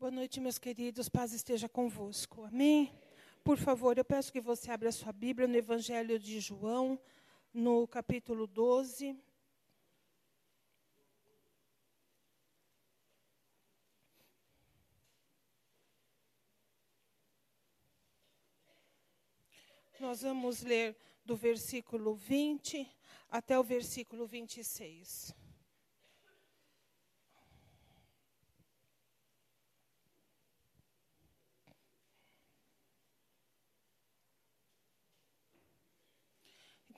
Boa noite, meus queridos. Paz esteja convosco. Amém? Por favor, eu peço que você abra sua Bíblia no Evangelho de João, no capítulo 12. Nós vamos ler do versículo 20 até o versículo 26.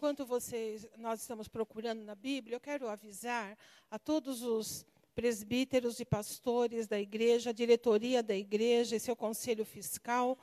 Enquanto vocês, nós estamos procurando na Bíblia, eu quero avisar a todos os presbíteros e pastores da igreja, a diretoria da igreja e seu conselho fiscal,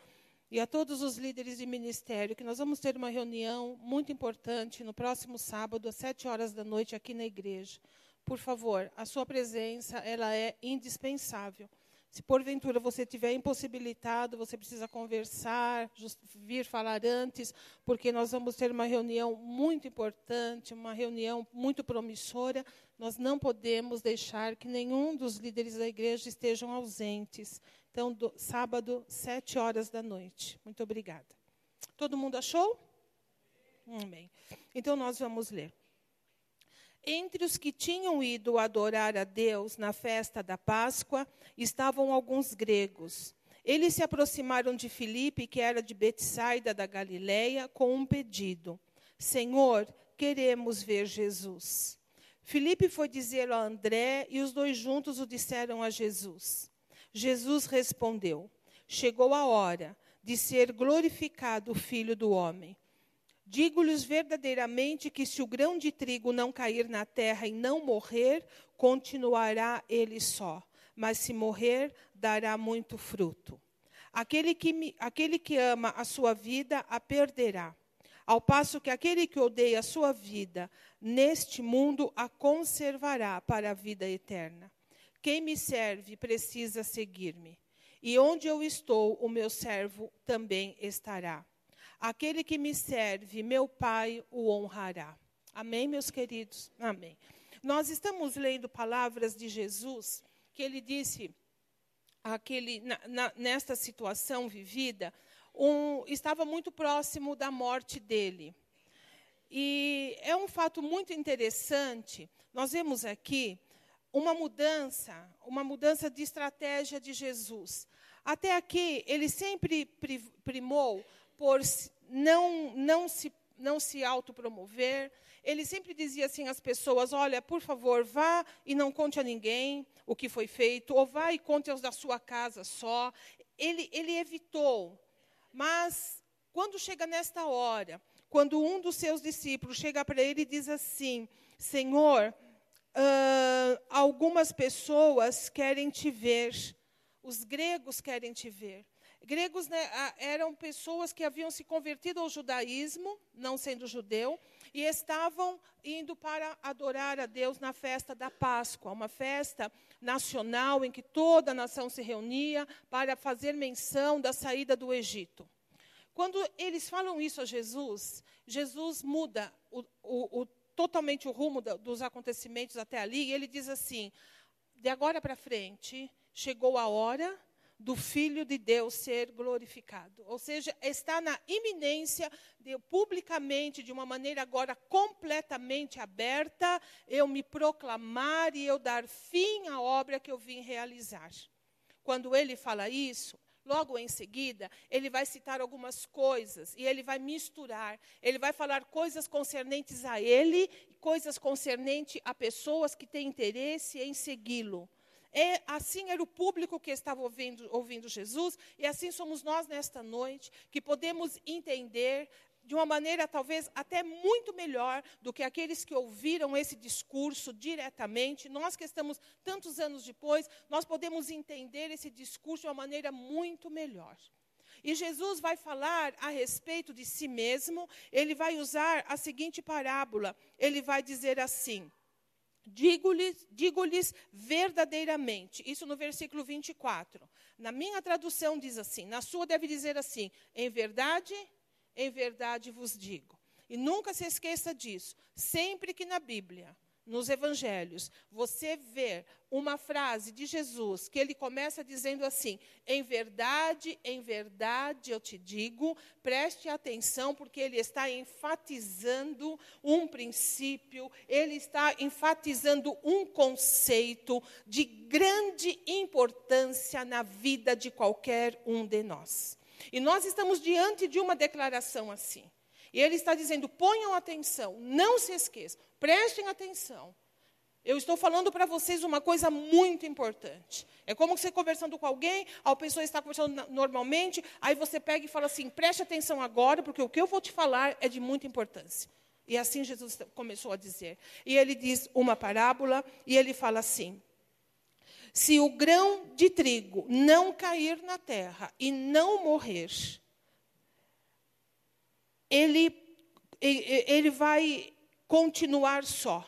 e a todos os líderes de ministério, que nós vamos ter uma reunião muito importante no próximo sábado, às sete horas da noite, aqui na igreja. Por favor, a sua presença ela é indispensável. Se porventura você estiver impossibilitado, você precisa conversar, vir falar antes, porque nós vamos ter uma reunião muito importante, uma reunião muito promissora. Nós não podemos deixar que nenhum dos líderes da igreja estejam ausentes. Então, do, sábado, sete horas da noite. Muito obrigada. Todo mundo achou? Amém. Então, nós vamos ler. Entre os que tinham ido adorar a Deus na festa da Páscoa estavam alguns gregos. Eles se aproximaram de Filipe, que era de Betsaida da Galileia, com um pedido: Senhor, queremos ver Jesus. Filipe foi dizer a André e os dois juntos o disseram a Jesus. Jesus respondeu: Chegou a hora de ser glorificado o Filho do Homem. Digo-lhes verdadeiramente que se o grão de trigo não cair na terra e não morrer, continuará ele só, mas se morrer, dará muito fruto. Aquele que, me, aquele que ama a sua vida a perderá, ao passo que aquele que odeia a sua vida neste mundo a conservará para a vida eterna. Quem me serve precisa seguir-me, e onde eu estou, o meu servo também estará. Aquele que me serve, meu Pai o honrará. Amém, meus queridos? Amém. Nós estamos lendo palavras de Jesus que ele disse aquele, na, na, nesta situação vivida, um, estava muito próximo da morte dele. E é um fato muito interessante. Nós vemos aqui uma mudança, uma mudança de estratégia de Jesus. Até aqui, ele sempre primou por não, não se, não se autopromover. Ele sempre dizia assim às pessoas: olha, por favor, vá e não conte a ninguém o que foi feito, ou vá e conte aos da sua casa só. Ele, ele evitou. Mas, quando chega nesta hora, quando um dos seus discípulos chega para ele e diz assim: Senhor, uh, algumas pessoas querem te ver, os gregos querem te ver. Gregos né, eram pessoas que haviam se convertido ao judaísmo, não sendo judeu, e estavam indo para adorar a Deus na festa da Páscoa, uma festa nacional em que toda a nação se reunia para fazer menção da saída do Egito. Quando eles falam isso a Jesus, Jesus muda o, o, o, totalmente o rumo dos acontecimentos até ali, e ele diz assim: de agora para frente, chegou a hora do Filho de Deus ser glorificado. Ou seja, está na iminência de publicamente, de uma maneira agora completamente aberta, eu me proclamar e eu dar fim à obra que eu vim realizar. Quando ele fala isso, logo em seguida, ele vai citar algumas coisas e ele vai misturar. Ele vai falar coisas concernentes a ele, coisas concernentes a pessoas que têm interesse em segui-lo. É, assim era o público que estava ouvindo, ouvindo Jesus, e assim somos nós nesta noite, que podemos entender de uma maneira talvez até muito melhor do que aqueles que ouviram esse discurso diretamente. Nós que estamos tantos anos depois, nós podemos entender esse discurso de uma maneira muito melhor. E Jesus vai falar a respeito de si mesmo, ele vai usar a seguinte parábola: ele vai dizer assim. Digo-lhes digo verdadeiramente, isso no versículo 24. Na minha tradução diz assim, na sua deve dizer assim: em verdade, em verdade vos digo. E nunca se esqueça disso. Sempre que na Bíblia nos evangelhos, você vê uma frase de Jesus que ele começa dizendo assim: Em verdade, em verdade eu te digo, preste atenção, porque ele está enfatizando um princípio, ele está enfatizando um conceito de grande importância na vida de qualquer um de nós. E nós estamos diante de uma declaração assim. E ele está dizendo: ponham atenção, não se esqueçam, prestem atenção. Eu estou falando para vocês uma coisa muito importante. É como você conversando com alguém, a pessoa está conversando normalmente, aí você pega e fala assim: preste atenção agora, porque o que eu vou te falar é de muita importância. E assim Jesus começou a dizer. E ele diz uma parábola, e ele fala assim: se o grão de trigo não cair na terra e não morrer, ele, ele vai continuar só.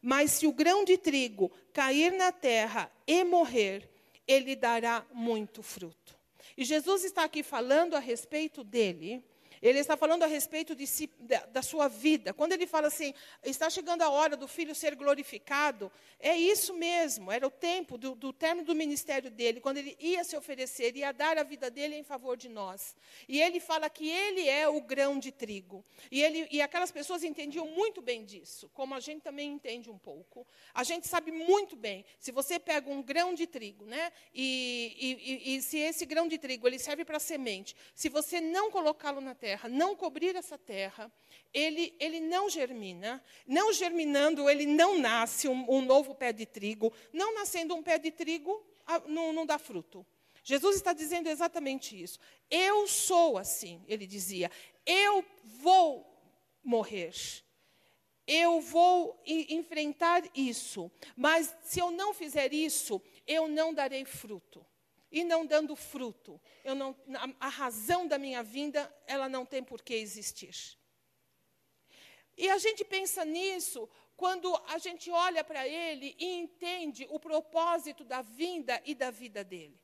Mas se o grão de trigo cair na terra e morrer, ele dará muito fruto. E Jesus está aqui falando a respeito dele, ele está falando a respeito de si, da, da, sua vida. Quando ele fala assim, está chegando a hora do filho ser glorificado, é isso mesmo, era o tempo do, do término do ministério dele, quando ele ia se oferecer, ia dar a vida dele em favor de nós. E ele fala que ele é o grão de trigo. E, ele, e aquelas pessoas entendiam muito bem disso, como a gente também entende um pouco. A gente sabe muito bem, se você pega um grão de trigo, né, e, e, e se esse grão de trigo ele serve para semente, se você não colocá-lo na terra, terra, não cobrir essa terra, ele, ele não germina. Não germinando, ele não nasce um, um novo pé de trigo. Não nascendo um pé de trigo, não, não dá fruto. Jesus está dizendo exatamente isso. Eu sou assim, ele dizia. Eu vou morrer. Eu vou enfrentar isso. Mas se eu não fizer isso, eu não darei fruto e não dando fruto. Eu não, a, a razão da minha vinda, ela não tem por que existir. E a gente pensa nisso quando a gente olha para ele e entende o propósito da vinda e da vida dele.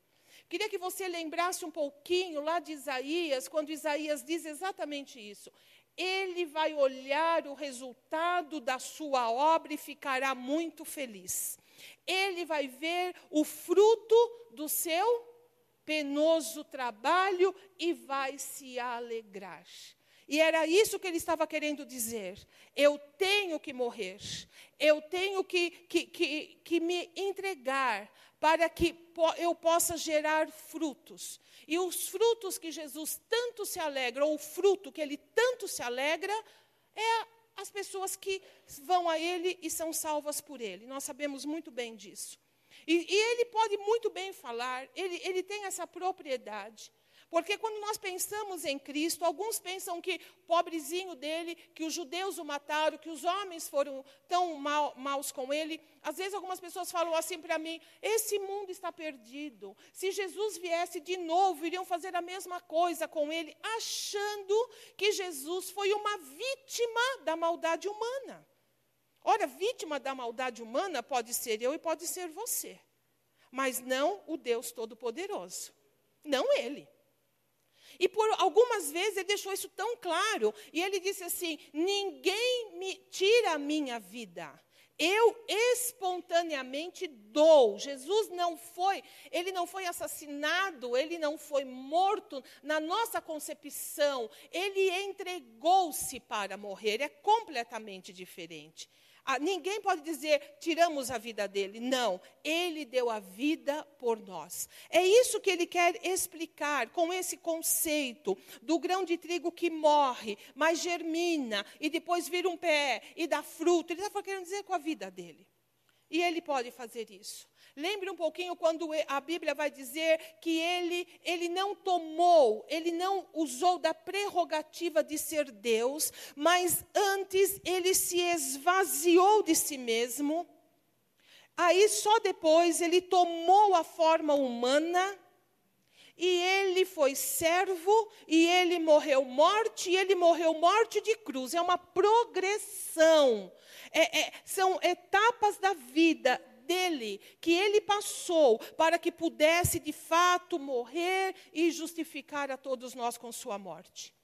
Queria que você lembrasse um pouquinho lá de Isaías, quando Isaías diz exatamente isso. Ele vai olhar o resultado da sua obra e ficará muito feliz ele vai ver o fruto do seu penoso trabalho e vai se alegrar. E era isso que ele estava querendo dizer. Eu tenho que morrer, eu tenho que, que, que, que me entregar para que eu possa gerar frutos. E os frutos que Jesus tanto se alegra, ou o fruto que ele tanto se alegra, é as pessoas que vão a Ele e são salvas por Ele. Nós sabemos muito bem disso. E, e Ele pode muito bem falar, ele, ele tem essa propriedade. Porque quando nós pensamos em Cristo, alguns pensam que pobrezinho dele, que os judeus o mataram, que os homens foram tão mal, maus com ele. Às vezes algumas pessoas falam assim para mim: esse mundo está perdido. Se Jesus viesse de novo, iriam fazer a mesma coisa com ele, achando que Jesus foi uma vítima da maldade humana. Ora, vítima da maldade humana pode ser eu e pode ser você, mas não o Deus Todo-Poderoso. Não ele. E por algumas vezes ele deixou isso tão claro. E ele disse assim: Ninguém me tira a minha vida. Eu espontaneamente dou. Jesus não foi, ele não foi assassinado, ele não foi morto na nossa concepção. Ele entregou-se para morrer. É completamente diferente. Ah, ninguém pode dizer, tiramos a vida dele. Não, ele deu a vida por nós. É isso que ele quer explicar com esse conceito do grão de trigo que morre, mas germina e depois vira um pé e dá fruto. Ele está querendo dizer com a vida dele. E ele pode fazer isso. Lembre um pouquinho quando a Bíblia vai dizer que ele, ele não tomou, ele não usou da prerrogativa de ser Deus, mas antes ele se esvaziou de si mesmo. Aí só depois ele tomou a forma humana e ele foi servo, e ele morreu morte, e ele morreu morte de cruz. É uma progressão. É, é, são etapas da vida dele, que ele passou para que pudesse de fato morrer e justificar a todos nós com sua morte.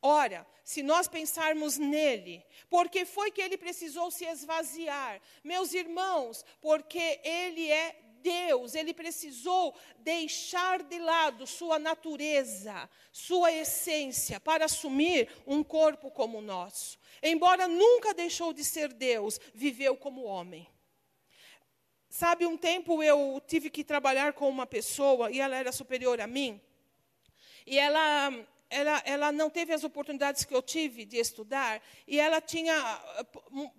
Ora, se nós pensarmos nele, porque foi que ele precisou se esvaziar? Meus irmãos, porque ele é Deus, ele precisou deixar de lado sua natureza, sua essência, para assumir um corpo como o nosso. Embora nunca deixou de ser Deus, viveu como homem. Sabe, um tempo eu tive que trabalhar com uma pessoa e ela era superior a mim. E ela ela, ela não teve as oportunidades que eu tive de estudar e ela tinha ah,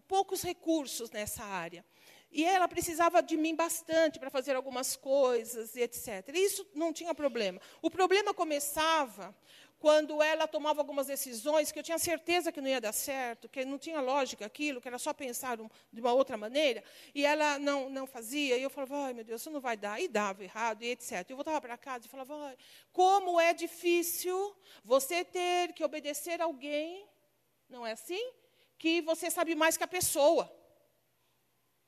poucos recursos nessa área. E ela precisava de mim bastante para fazer algumas coisas e etc. E isso não tinha problema. O problema começava quando ela tomava algumas decisões que eu tinha certeza que não ia dar certo, que não tinha lógica aquilo, que era só pensar um, de uma outra maneira, e ela não, não fazia, e eu falava, ai meu Deus, isso não vai dar, e dava errado, e etc. Eu voltava para casa e falava, ai, como é difícil você ter que obedecer alguém, não é assim? Que você sabe mais que a pessoa.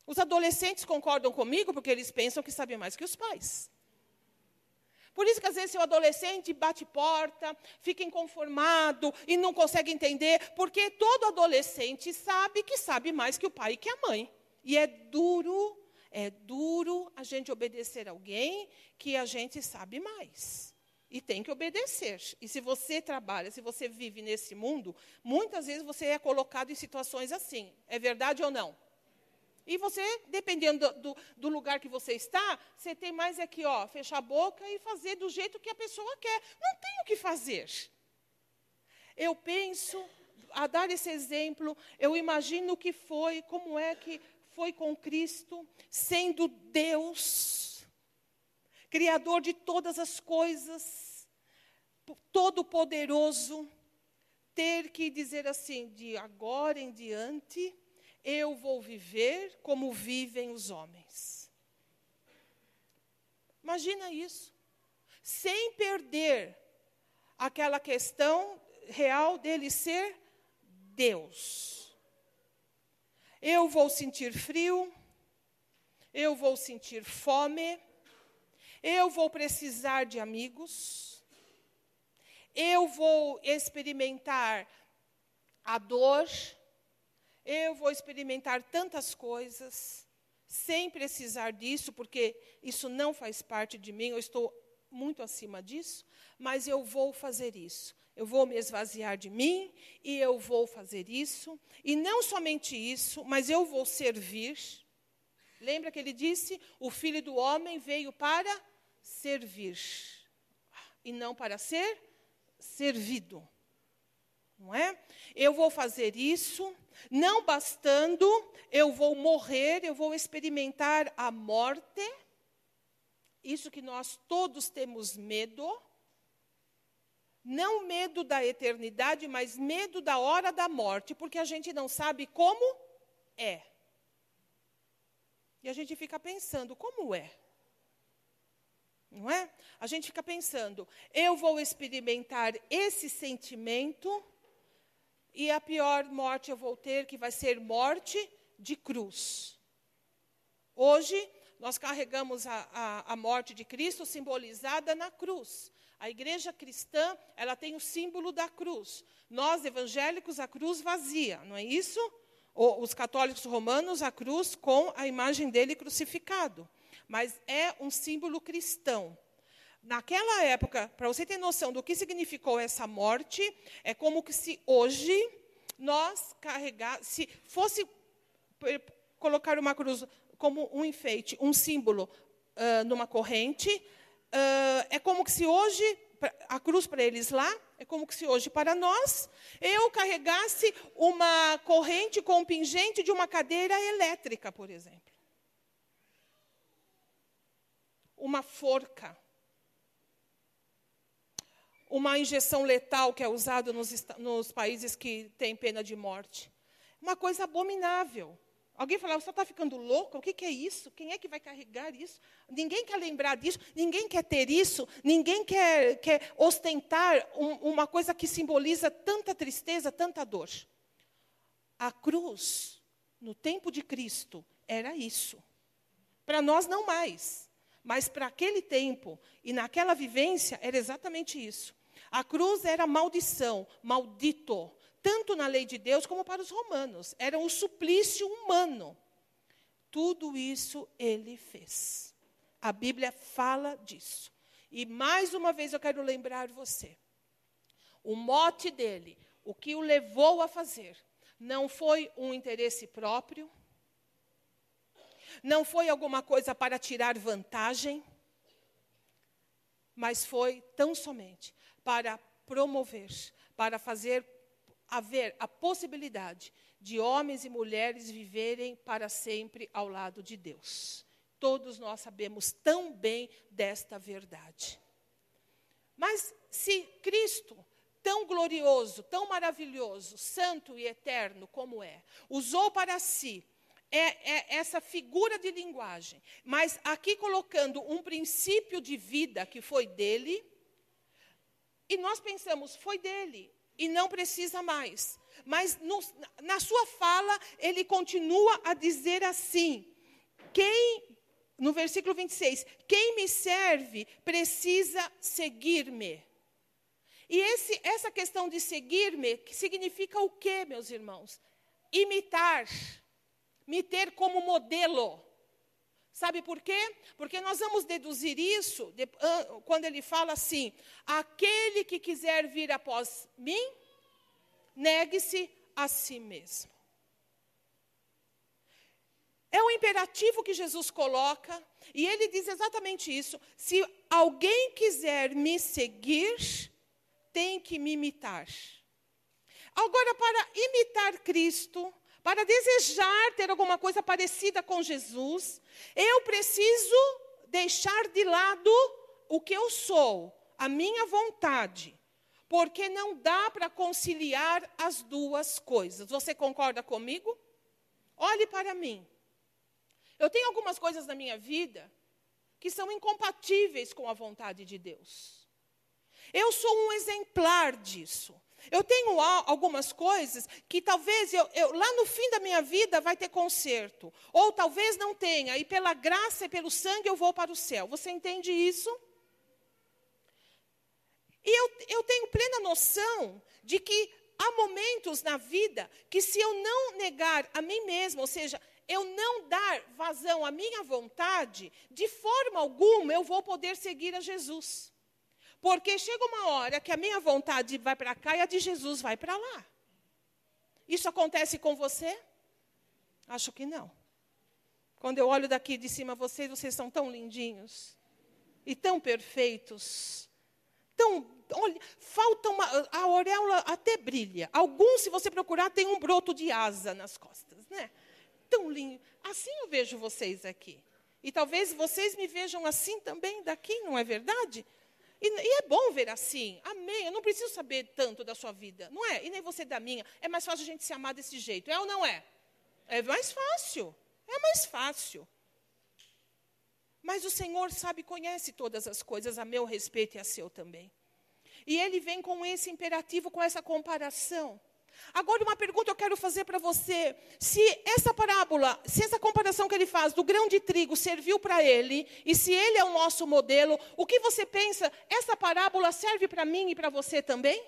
Os adolescentes concordam comigo porque eles pensam que sabem mais que os pais. Por isso que às vezes o adolescente bate porta, fica inconformado e não consegue entender, porque todo adolescente sabe que sabe mais que o pai e que a mãe. E é duro, é duro a gente obedecer alguém que a gente sabe mais. E tem que obedecer. E se você trabalha, se você vive nesse mundo, muitas vezes você é colocado em situações assim. É verdade ou não? E você, dependendo do, do, lugar que você está, você tem mais aqui, ó, fechar a boca e fazer do jeito que a pessoa quer. Não tem o que fazer. Eu penso, a dar esse exemplo, eu imagino o que foi, como é que foi com Cristo, sendo Deus, Criador de todas as coisas, Todo-Poderoso, ter que dizer assim, de agora em diante eu vou viver como vivem os homens. Imagina isso. Sem perder aquela questão real dele ser Deus. Eu vou sentir frio, eu vou sentir fome, eu vou precisar de amigos, eu vou experimentar a dor, eu vou experimentar tantas coisas sem precisar disso, porque isso não faz parte de mim, eu estou muito acima disso, mas eu vou fazer isso. Eu vou me esvaziar de mim e eu vou fazer isso. E não somente isso, mas eu vou servir. Lembra que ele disse: o filho do homem veio para servir e não para ser servido não é? Eu vou fazer isso, não bastando, eu vou morrer, eu vou experimentar a morte. Isso que nós todos temos medo. Não medo da eternidade, mas medo da hora da morte, porque a gente não sabe como é. E a gente fica pensando, como é? Não é? A gente fica pensando, eu vou experimentar esse sentimento e a pior morte eu vou ter, que vai ser morte de cruz. Hoje, nós carregamos a, a, a morte de Cristo simbolizada na cruz. A igreja cristã, ela tem o símbolo da cruz. Nós, evangélicos, a cruz vazia, não é isso? Os católicos romanos, a cruz com a imagem dele crucificado. Mas é um símbolo cristão. Naquela época, para você ter noção do que significou essa morte, é como se hoje nós carregar, se fosse colocar uma cruz como um enfeite, um símbolo uh, numa corrente, uh, é como que se hoje a cruz para eles lá é como que se hoje para nós eu carregasse uma corrente com um pingente de uma cadeira elétrica, por exemplo. Uma forca uma injeção letal que é usada nos, nos países que têm pena de morte. Uma coisa abominável. Alguém fala, você está ficando louco? O que, que, é isso? Quem é que vai carregar isso? Ninguém quer lembrar disso, ninguém quer ter isso, ninguém quer, quer ostentar um, uma coisa que simboliza tanta tristeza, tanta dor. A cruz, no tempo de Cristo, era isso. Para nós, não mais. Mas para aquele tempo e naquela vivência, era exatamente isso. A cruz era maldição, maldito, tanto na lei de Deus como para os romanos. Era um suplício humano. Tudo isso ele fez. A Bíblia fala disso. E mais uma vez eu quero lembrar você. O mote dele, o que o levou a fazer, não foi um interesse próprio, não foi alguma coisa para tirar vantagem, mas foi tão somente para promover, para fazer haver a possibilidade de homens e mulheres viverem para sempre ao lado de Deus. Todos nós sabemos tão bem desta verdade. Mas se Cristo, tão glorioso, tão maravilhoso, santo e eterno como é, usou para si é, é, essa figura de linguagem, mas aqui colocando um princípio de vida que foi dele, e nós pensamos, foi dele, e não precisa mais. Mas no, na sua fala, ele continua a dizer assim: quem, no versículo 26, quem me serve precisa seguir-me. E esse, essa questão de seguir-me significa o quê, meus irmãos? Imitar, me ter como modelo. Sabe por quê? Porque nós vamos deduzir isso de, uh, quando ele fala assim: aquele que quiser vir após mim, negue-se a si mesmo. É um imperativo que Jesus coloca, e ele diz exatamente isso: se alguém quiser me seguir, tem que me imitar. Agora, para imitar Cristo, para desejar ter alguma coisa parecida com Jesus, eu preciso deixar de lado o que eu sou, a minha vontade, porque não dá para conciliar as duas coisas. Você concorda comigo? Olhe para mim. Eu tenho algumas coisas na minha vida que são incompatíveis com a vontade de Deus. Eu sou um exemplar disso. Eu tenho algumas coisas que talvez eu, eu, lá no fim da minha vida vai ter conserto. Ou talvez não tenha, e pela graça e pelo sangue eu vou para o céu. Você entende isso? E eu, eu tenho plena noção de que há momentos na vida que, se eu não negar a mim mesma, ou seja, eu não dar vazão à minha vontade, de forma alguma eu vou poder seguir a Jesus. Porque chega uma hora que a minha vontade vai para cá e a de Jesus vai para lá. Isso acontece com você? Acho que não. Quando eu olho daqui de cima vocês, vocês são tão lindinhos e tão perfeitos. Tão, olha, falta uma, a auréola até brilha. Alguns, se você procurar, tem um broto de asa nas costas, né? Tão lindo. Assim eu vejo vocês aqui. E talvez vocês me vejam assim também daqui, não é verdade? E, e, é bom ver assim. Amém. Eu não preciso saber tanto da sua vida. Não é? E nem você da minha. É mais fácil a gente se amar desse jeito. É ou não é? É mais fácil. É mais fácil. Mas o Senhor sabe, conhece todas as coisas a meu respeito e a seu também. E Ele vem com esse imperativo, com essa comparação. Agora, uma pergunta eu quero fazer para você. Se essa parábola, se essa comparação que ele faz do grão de trigo serviu para ele, e se ele é o nosso modelo, o que você pensa? Essa parábola serve para mim e para você também?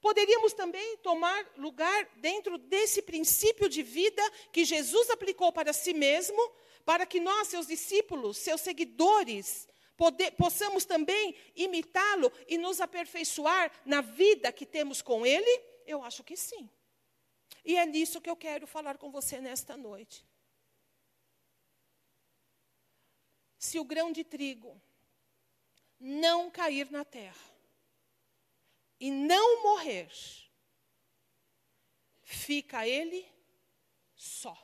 Poderíamos também tomar lugar dentro desse princípio de vida que Jesus aplicou para si mesmo, para que nós, seus discípulos, seus seguidores, Poder, possamos também imitá-lo e nos aperfeiçoar na vida que temos com ele? Eu acho que sim. E é nisso que eu quero falar com você nesta noite. Se o grão de trigo não cair na terra e não morrer, fica ele só.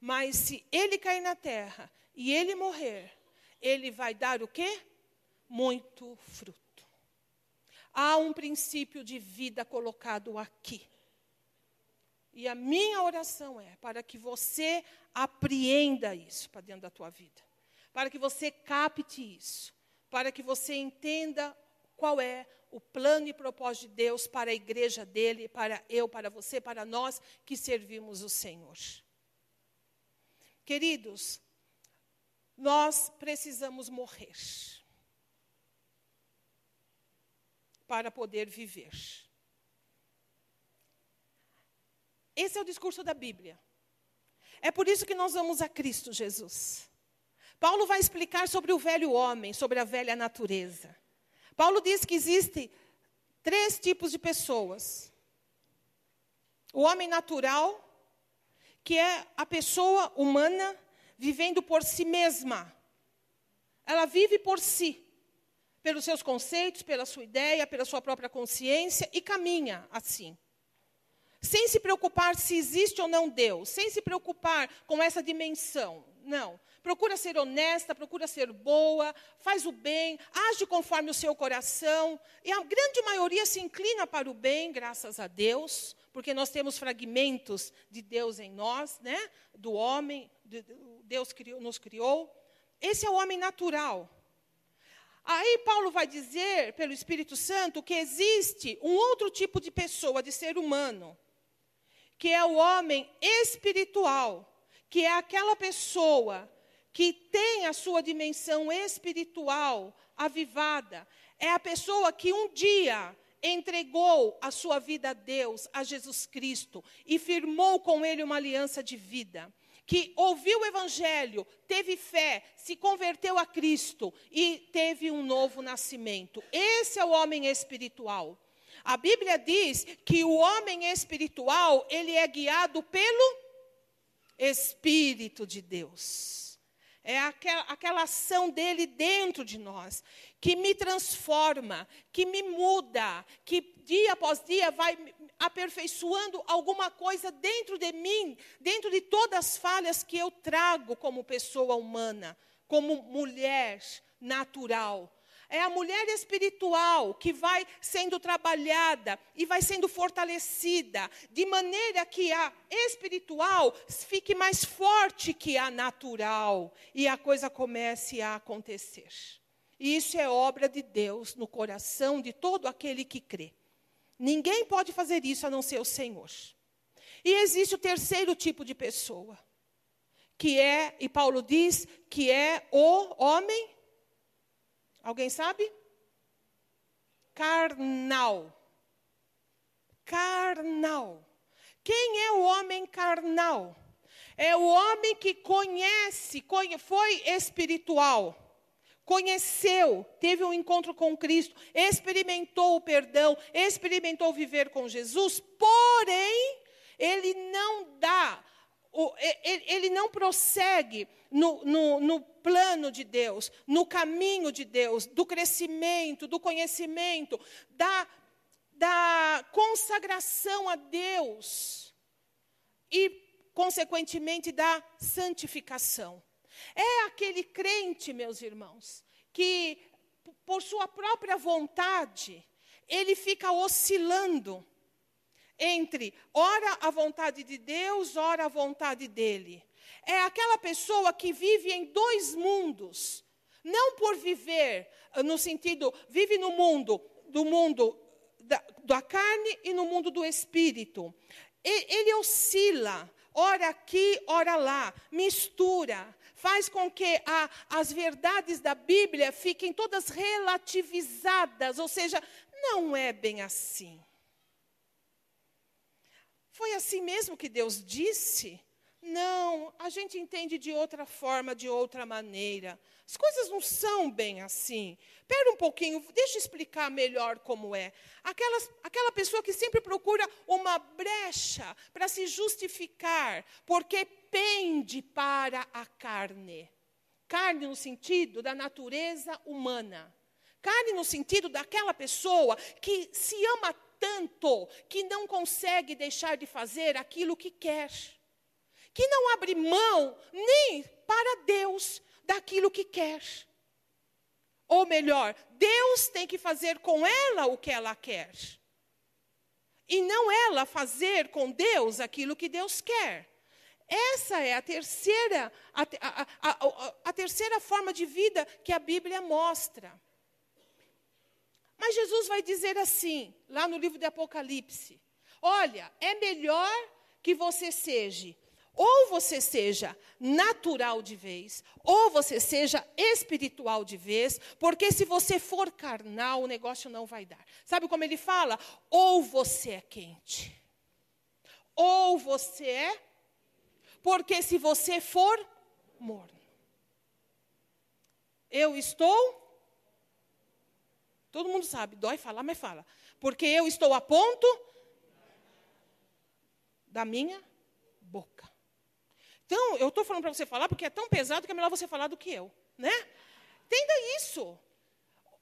Mas se ele cair na terra e ele morrer, ele vai dar o quê? Muito fruto. Há um princípio de vida colocado aqui. E a minha oração é para que você apreenda isso para dentro da tua vida. Para que você capte isso. Para que você entenda qual é o plano e propósito de Deus para a igreja dele, para eu, para você, para nós que servimos o Senhor. Queridos, nós precisamos morrer. Para poder viver. Esse é o discurso da Bíblia. É por isso que nós vamos a Cristo Jesus. Paulo vai explicar sobre o velho homem, sobre a velha natureza. Paulo diz que existem três tipos de pessoas: o homem natural, que é a pessoa humana vivendo por si mesma. Ela vive por si, pelos seus conceitos, pela sua ideia, pela sua própria consciência e caminha assim. Sem se preocupar se existe ou não Deus, sem se preocupar com essa dimensão. Não. Procura ser honesta, procura ser boa, faz o bem, age conforme o seu coração. E a grande maioria se inclina para o bem, graças a Deus, porque nós temos fragmentos de Deus em nós, né? do homem, Deus criou, nos criou. Esse é o homem natural. Aí Paulo vai dizer, pelo Espírito Santo, que existe um outro tipo de pessoa, de ser humano, que é o homem espiritual, que é aquela pessoa que tem a sua dimensão espiritual avivada, é a pessoa que um dia entregou a sua vida a Deus, a Jesus Cristo, e firmou com ele uma aliança de vida. Que ouviu o Evangelho, teve fé, se converteu a Cristo e teve um novo nascimento. Esse é o homem espiritual. A Bíblia diz que o homem espiritual, ele é guiado pelo Espírito de Deus. É aquela, aquela ação dele dentro de nós, que me transforma, que me muda, que dia após dia vai aperfeiçoando alguma coisa dentro de mim, dentro de todas as falhas que eu trago como pessoa humana, como mulher natural é a mulher espiritual que vai sendo trabalhada e vai sendo fortalecida, de maneira que a espiritual fique mais forte que a natural e a coisa comece a acontecer. E isso é obra de Deus no coração de todo aquele que crê. Ninguém pode fazer isso a não ser o Senhor. E existe o terceiro tipo de pessoa, que é, e Paulo diz, que é o homem Alguém sabe? Carnal. Carnal. Quem é o homem carnal? É o homem que conhece, foi espiritual, conheceu, teve um encontro com Cristo, experimentou o perdão, experimentou viver com Jesus, porém, ele não dá, ele não prossegue no, no, no plano de Deus, no caminho de Deus, do crescimento, do conhecimento, da, da consagração a Deus e, consequentemente, da santificação. É aquele crente, meus irmãos, que, por sua própria vontade, ele fica oscilando entre ora a vontade de Deus, ora a vontade dele é aquela pessoa que vive em dois mundos. Não por viver ah, no sentido, vive no mundo, do mundo da, da carne e no mundo do espírito. Ele, ele oscila, ora aqui, ora lá, mistura, faz com que a, as verdades da Bíblia fiquem todas relativizadas, ou seja, não é bem assim. Foi assim mesmo que Deus disse? Não, a gente entende de outra forma, de outra maneira. As coisas não são bem assim. Espera um pouquinho, deixa eu explicar melhor como é. Aquelas, aquela pessoa que sempre procura uma brecha para se justificar, porque pende para a carne. Carne no sentido da natureza humana. Carne no sentido daquela pessoa que se ama tanto que não consegue deixar de fazer aquilo que quer que não abre mão nem para Deus daquilo que quer. Ou melhor, Deus tem que fazer com ela o que ela quer. E não ela fazer com Deus aquilo que Deus quer. Essa é a terceira, a, a, a, a, terceira forma de vida que a Bíblia mostra. Mas Jesus vai dizer assim, lá no livro de Apocalipse: Olha, é melhor que você seja Ou você seja natural de vez, ou você seja espiritual de vez, porque se você for carnal, o negócio não vai dar. Sabe como ele fala? Ou você é quente, ou você é, porque se você for morno. Eu estou. Todo mundo sabe, dói falar, mas fala. Porque eu estou a ponto da minha boca. Então, eu estou falando para você falar porque é tão pesado que é melhor você falar do que eu, né? Entenda isso.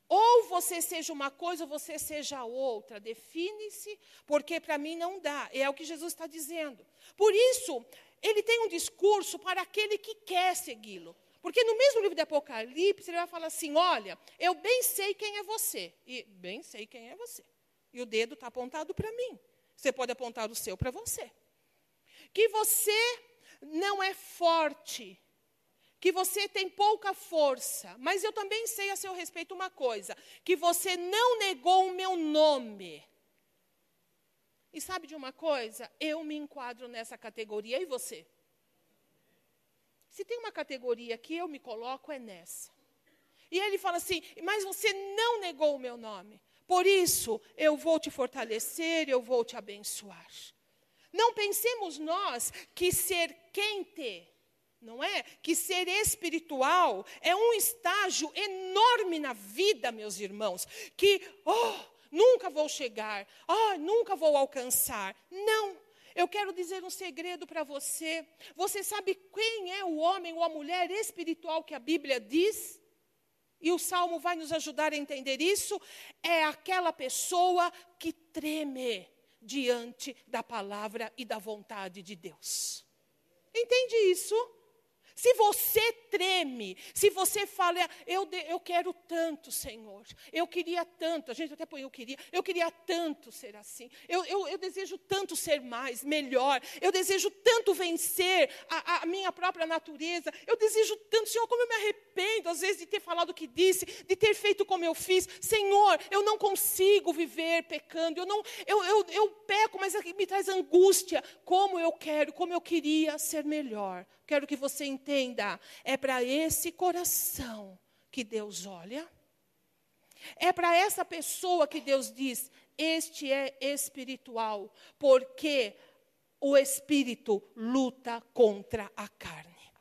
Ou você seja uma coisa ou você seja outra. Define-se, porque para mim não dá. É o que Jesus está dizendo. Por isso, ele tem um discurso para aquele que quer segui-lo. Porque no mesmo livro de Apocalipse, ele vai falar assim: olha, eu bem sei quem é você. E bem sei quem é você. E o dedo está apontado para mim. Você pode apontar o seu para você. Que você não é forte, que você tem pouca força, mas eu também sei a seu respeito uma coisa: que você não negou o meu nome. E sabe de uma coisa? Eu me enquadro nessa categoria, e você? Se tem uma categoria que eu me coloco, é nessa. E ele fala assim: Mas você não negou o meu nome. Por isso, eu vou te fortalecer, eu vou te abençoar. Não pensemos nós que ser quente, não é? Que ser espiritual é um estágio enorme na vida, meus irmãos, que, oh, nunca vou chegar, oh, nunca vou alcançar. Não. Eu quero dizer um segredo para você. Você sabe quem é o homem ou a mulher espiritual que a Bíblia diz? E o salmo vai nos ajudar a entender isso. É aquela pessoa que treme diante da palavra e da vontade de Deus. Entende isso? Se você treme, se você fala, eu, eu quero tanto, Senhor, eu queria tanto, a gente até põe eu queria, eu queria tanto ser assim, eu, eu, eu desejo tanto ser mais, melhor, eu desejo tanto vencer a, a, minha própria natureza, eu desejo tanto, Senhor, como eu me arrependo, às vezes, de ter falado o que disse, de ter feito como eu fiz, Senhor, eu não consigo viver pecando, eu, não, eu, eu, eu peco, mas me traz angústia, como eu quero, como eu queria ser melhor quero que você entenda, é para esse coração que Deus olha. É para essa pessoa que Deus diz: este é espiritual, porque o espírito luta contra a carne.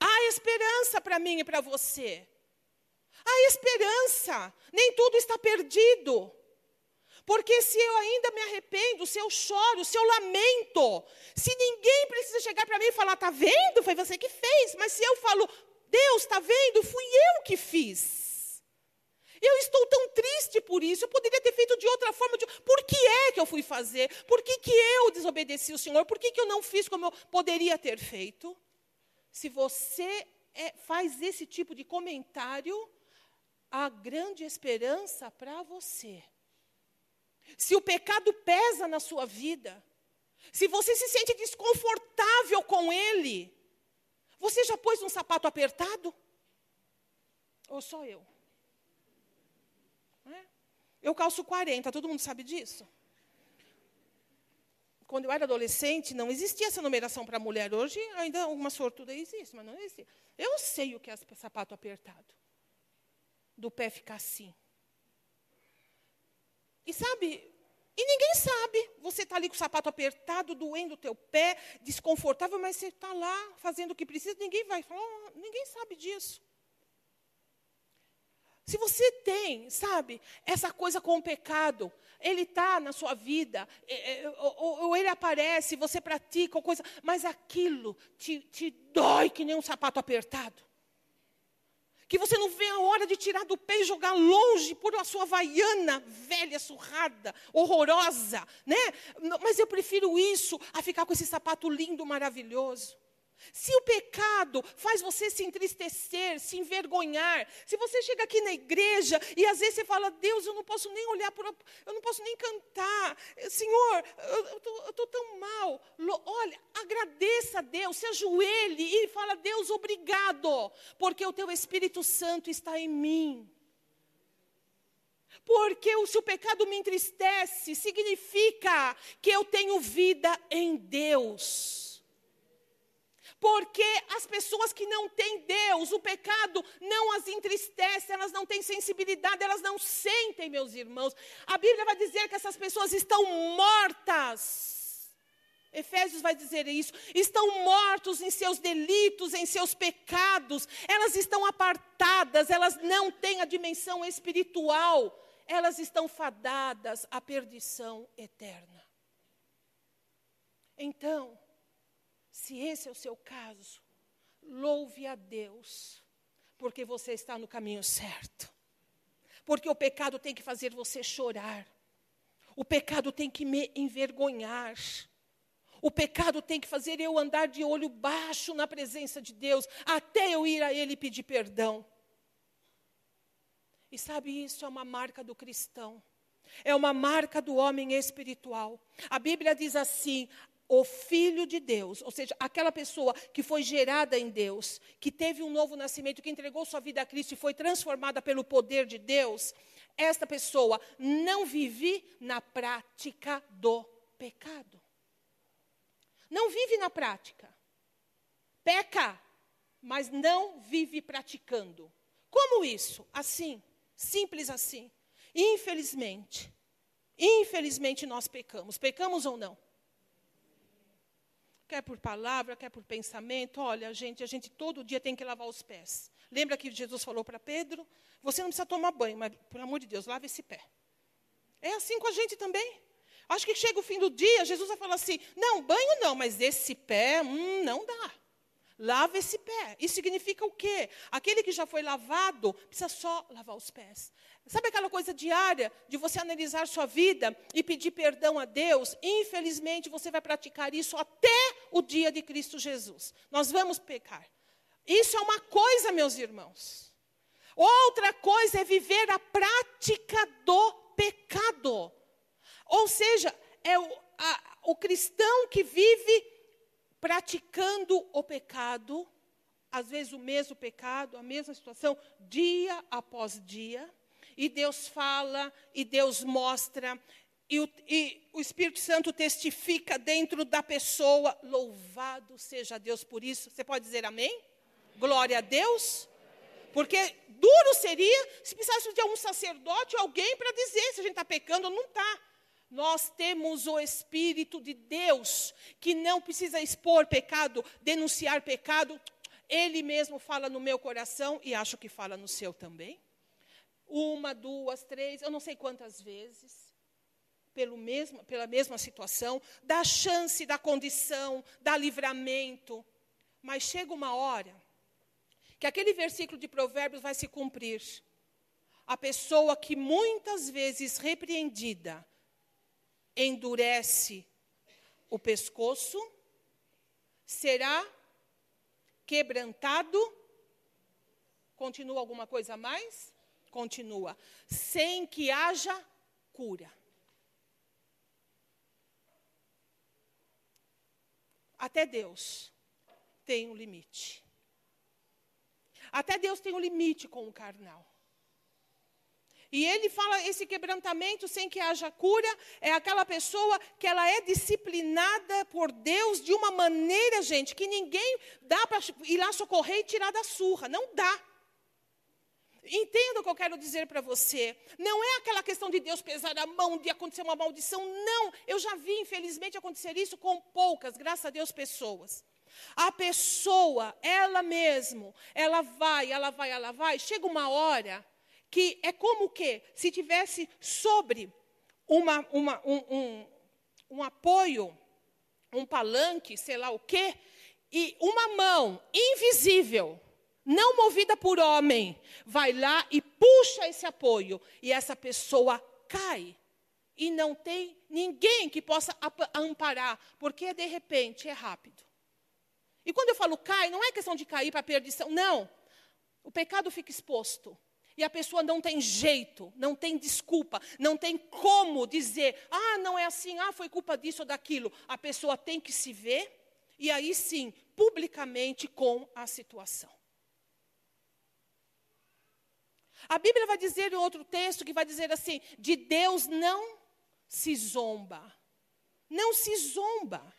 Há esperança para mim e para você. Há esperança, nem tudo está perdido. Porque se eu ainda me arrependo, se eu choro, se eu lamento, se ninguém precisa chegar para mim e falar, está vendo? Foi você que fez. Mas se eu falo, Deus, está vendo? Fui eu que fiz. Eu estou tão triste por isso. Eu poderia ter feito de outra forma. De... Por que é que eu fui fazer? Por que, que eu desobedeci o Senhor? Por que, que eu não fiz como eu poderia ter feito? Se você é, faz esse tipo de comentário, há grande esperança para você se o pecado pesa na sua vida, se você se sente desconfortável com ele, você já pôs um sapato apertado? Ou só eu? É? Eu calço 40, todo mundo sabe disso? Quando eu era adolescente, não existia essa numeração para mulher. Hoje, ainda uma sortuda existe, mas não existe. Eu sei o que é sapato apertado. Do pé ficar assim. E sabe, e ninguém sabe. Você está ali com o sapato apertado, doendo o teu pé, desconfortável, mas você está lá fazendo o que precisa, ninguém vai falar, oh, ninguém sabe disso. Se você tem, sabe, essa coisa com o pecado, ele está na sua vida, é, é, ou, ou, ele aparece, você pratica, ou coisa, mas aquilo te, te dói que nem um sapato apertado que você não vê a hora de tirar do pé e jogar longe por a sua vaiana velha, surrada, horrorosa, né? Mas eu prefiro isso a ficar com esse sapato lindo, maravilhoso. Se o pecado faz você se entristecer, se envergonhar, se você chega aqui na igreja e às vezes você fala, Deus, eu não posso nem olhar, por, eu não posso nem cantar, Senhor, eu estou tão mal. Olha, agradeça a Deus, se ajoelhe e fala, Deus, obrigado, porque o teu Espírito Santo está em mim. Porque se o pecado me entristece, significa que eu tenho vida em Deus. Porque as pessoas que não têm Deus, o pecado não as entristece, elas não têm sensibilidade, elas não sentem, meus irmãos. A Bíblia vai dizer que essas pessoas estão mortas. Efésios vai dizer isso. Estão mortos em seus delitos, em seus pecados. Elas estão apartadas, elas não têm a dimensão espiritual. Elas estão fadadas à perdição eterna. Então, se esse é o seu caso, louve a Deus, porque você está no caminho certo. Porque o pecado tem que fazer você chorar. O pecado tem que me envergonhar. O pecado tem que fazer eu andar de olho baixo na presença de Deus, até eu ir a Ele pedir perdão. E sabe, isso é uma marca do cristão. É uma marca do homem espiritual. A Bíblia diz assim: o Filho de Deus, ou seja, aquela pessoa que foi gerada em Deus, que teve um novo nascimento, que entregou sua vida a Cristo e foi transformada pelo poder de Deus, esta pessoa não vive na prática do pecado. Não vive na prática. Peca, mas não vive praticando. Como isso? Assim, simples assim. Infelizmente, infelizmente nós pecamos. Pecamos ou não? Quer por palavra, quer por pensamento. Olha, gente, a gente todo dia tem que lavar os pés. Lembra que Jesus falou para Pedro? Você não precisa tomar banho, mas, pelo amor de Deus, lave esse pé. É assim com a gente também. Acho que chega o fim do dia, Jesus vai falar assim: não, banho não, mas esse pé, hum, não dá. Lava esse pé. Isso significa o quê? Aquele que já foi lavado precisa só lavar os pés. Sabe aquela coisa diária de você analisar sua vida e pedir perdão a Deus? Infelizmente, você vai praticar isso até o dia de Cristo Jesus. Nós vamos pecar. Isso é uma coisa, meus irmãos. Outra coisa é viver a prática do pecado. Ou seja, é o, a, o cristão que vive praticando o pecado, às vezes o mesmo pecado, a mesma situação, dia após dia, e Deus fala, e Deus mostra, e o, e o, Espírito Santo testifica dentro da pessoa. Louvado seja Deus por isso. Você pode dizer amém? Glória a Deus. Porque duro seria se precisasse de um sacerdote ou alguém para dizer se a gente está pecando ou não está. Nós temos o Espírito de Deus, que não precisa expor pecado, denunciar pecado. Ele mesmo fala no meu coração e acho que fala no seu também. Uma, duas, três, eu não sei quantas vezes. Pelo mesmo, pela mesma situação, dá chance da condição, dá livramento. Mas chega uma hora que aquele versículo de Provérbios vai se cumprir. A pessoa que muitas vezes repreendida, endurece o pescoço, será quebrantado. Continua alguma coisa a mais? Continua. Sem que haja cura. Até Deus tem um limite. Até Deus tem um limite com o carnal. E ele fala esse quebrantamento sem que haja cura é aquela pessoa que ela é disciplinada por Deus de uma maneira, gente, que ninguém dá para ir lá socorrer e tirar da surra, não dá. Entenda o que eu quero dizer para você. Não é aquela questão de Deus pesar a mão, de acontecer uma maldição. Não. Eu já vi, infelizmente, acontecer isso com poucas, graças a Deus, pessoas. A pessoa, ela mesmo, ela vai, ela vai, ela vai. Chega uma hora que é como que se tivesse sobre uma, uma, um, um, um apoio, um palanque, sei lá o quê, e uma mão invisível, não movida por homem, vai lá e puxa esse apoio, e essa pessoa cai. E não tem ninguém que possa amparar, porque de repente é rápido. E quando eu falo cai, não é questão de cair para perdição, não. O pecado fica exposto. E a pessoa não tem jeito, não tem desculpa, não tem como dizer, ah, não é assim, ah, foi culpa disso ou daquilo. A pessoa tem que se ver e aí sim, publicamente com a situação. A Bíblia vai dizer em outro texto que vai dizer assim: de Deus não se zomba. Não se zomba.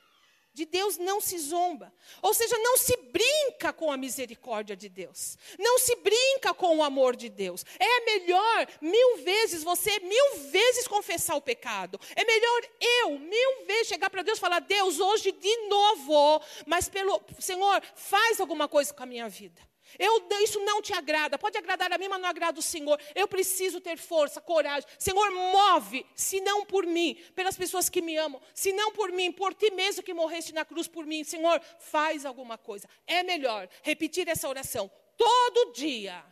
De Deus não se zomba. Ou seja, não se brinca com a misericórdia de Deus. Não se brinca com o amor de Deus. É melhor mil vezes você, mil vezes confessar o pecado. É melhor eu, mil vezes, chegar para Deus e falar: Deus, hoje de novo, mas pelo Senhor, faz alguma coisa com a minha vida. Eu, isso não te agrada, pode agradar a mim, mas não agrada o Senhor. Eu preciso ter força, coragem. Senhor, move, se não por mim, pelas pessoas que me amam, se não por mim, por ti mesmo que morreste na cruz por mim. Senhor, faz alguma coisa. É melhor repetir essa oração todo dia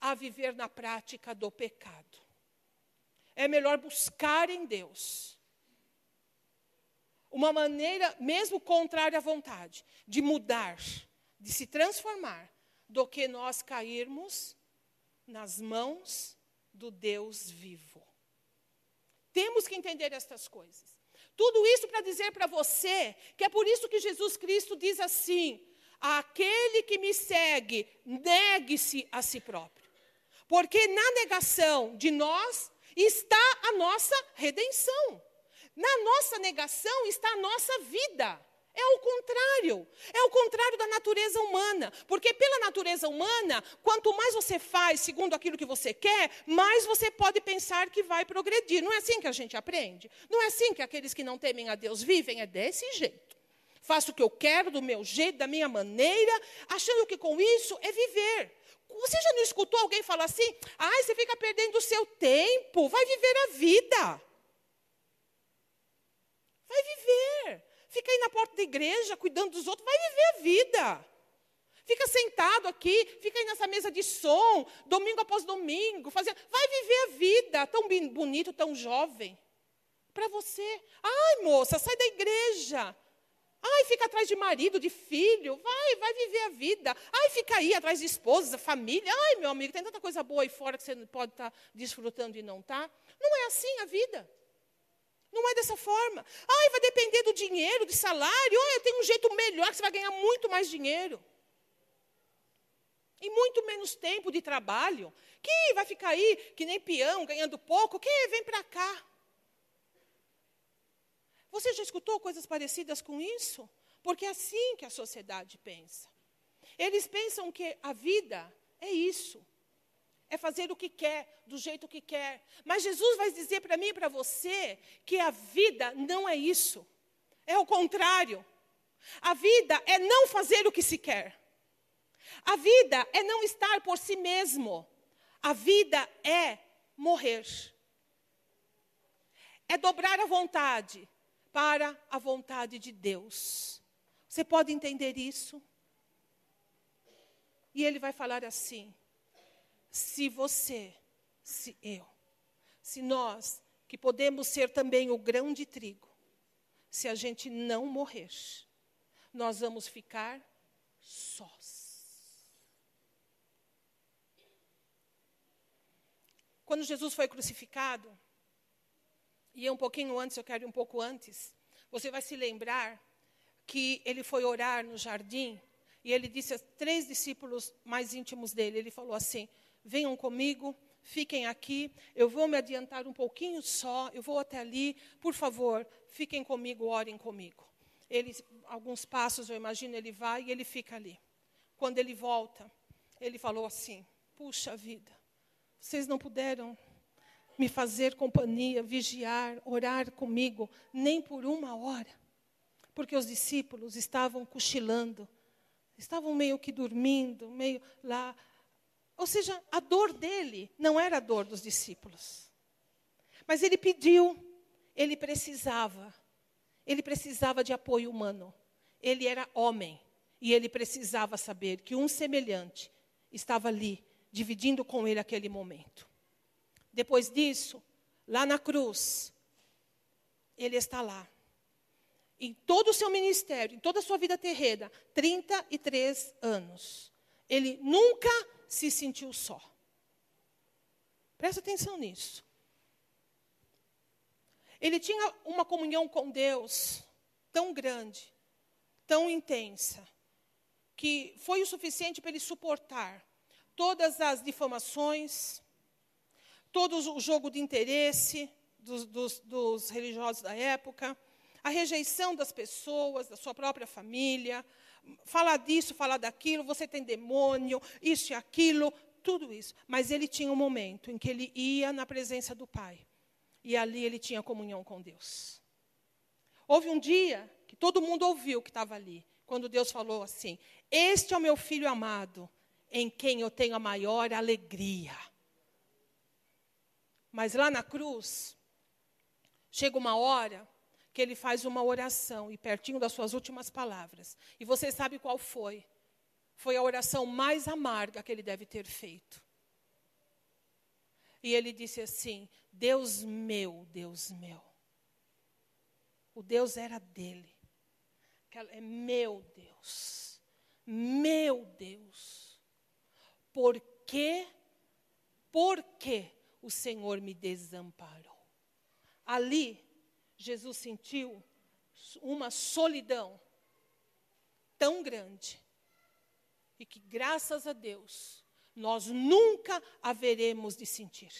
a viver na prática do pecado. É melhor buscar em Deus uma maneira, mesmo contrária à vontade, de mudar, de se transformar do que nós cairmos nas mãos do Deus vivo. Temos que entender estas coisas. Tudo isso para dizer para você que é por isso que Jesus Cristo diz assim: aquele que me segue, negue-se a si próprio. Porque na negação de nós está a nossa redenção. Na nossa negação está a nossa vida. É o contrário. É o contrário da natureza humana. Porque pela natureza humana, quanto mais você faz segundo aquilo que você quer, mais você pode pensar que vai progredir. Não é assim que a gente aprende? Não é assim que aqueles que não temem a Deus vivem? É desse jeito. Faço o que eu quero, do meu jeito, da minha maneira, achando que com isso é viver. Você já não escutou alguém falar assim? Ai, você fica perdendo o seu tempo, vai viver a vida. Vai viver. Fica aí na porta da igreja, cuidando dos outros, vai viver a vida. Fica sentado aqui, fica aí nessa mesa de som, domingo após domingo, fazendo. Vai viver a vida, tão bonito, tão jovem. Para você. Ai, moça, sai da igreja. Ai, fica atrás de marido, de filho. Vai, vai viver a vida. Ai, fica aí atrás de esposa, família. Ai, meu amigo, tem tanta coisa boa aí fora que você pode estar tá desfrutando e não está. Não é assim a vida. Não é dessa forma. Ai, vai depender do dinheiro, do salário. Olha, tem um jeito melhor que você vai ganhar muito mais dinheiro. E muito menos tempo de trabalho. Quem vai ficar aí, que nem peão, ganhando pouco? Quem vem para cá? Você já escutou coisas parecidas com isso? Porque é assim que a sociedade pensa. Eles pensam que a vida é isso é fazer o que quer, do jeito que quer. Mas Jesus vai dizer para mim e para você que a vida não é isso. É o contrário. A vida é não fazer o que se quer. A vida é não estar por si mesmo. A vida é morrer. É dobrar a vontade para a vontade de Deus. Você pode entender isso? E ele vai falar assim: se você, se eu, se nós, que podemos ser também o grão de trigo, se a gente não morrer, nós vamos ficar sós. Quando Jesus foi crucificado, e um pouquinho antes, eu quero ir um pouco antes, você vai se lembrar que ele foi orar no jardim e ele disse a três discípulos mais íntimos dele: ele falou assim, venham comigo, fiquem aqui, eu vou me adiantar um pouquinho só, eu vou até ali, por favor, fiquem comigo, orem comigo. Ele, alguns passos, eu imagino, ele vai e ele fica ali. Quando ele volta, ele falou assim: Puxa vida, vocês não puderam me fazer companhia, vigiar, orar comigo, nem por uma hora. Porque os discípulos estavam cochilando, estavam meio que dormindo, meio lá ou seja, a dor dele não era a dor dos discípulos. Mas ele pediu, ele precisava. Ele precisava de apoio humano. Ele era homem e ele precisava saber que um semelhante estava ali, dividindo com ele aquele momento. Depois disso, lá na cruz, ele está lá. Em todo o seu ministério, em toda a sua vida terrena, 33 anos. Ele nunca se sentiu só. Presta atenção nisso. Ele tinha uma comunhão com Deus tão grande, tão intensa, que foi o suficiente para ele suportar todas as difamações, todo o jogo de interesse dos, dos, dos religiosos da época, a rejeição das pessoas, da sua própria família, falar disso, falar daquilo, você tem demônio, isso e aquilo, tudo isso. Mas ele tinha um momento em que ele ia na presença do Pai. E ali ele tinha comunhão com Deus. Houve um dia que todo mundo ouviu que estava ali, quando Deus falou assim: Este é o meu filho amado, em quem eu tenho a maior alegria. Mas lá na cruz, chega uma hora que ele faz uma oração, e pertinho das suas últimas palavras. E você sabe qual foi? Foi a oração mais amarga que ele deve ter feito. E ele disse assim: Deus meu, Deus meu. O Deus era dele. É meu Deus. Meu Deus. Por que, por que o Senhor me desamparou? Ali, Jesus sentiu uma solidão tão grande e que, graças a Deus, nós nunca haveremos de sentir.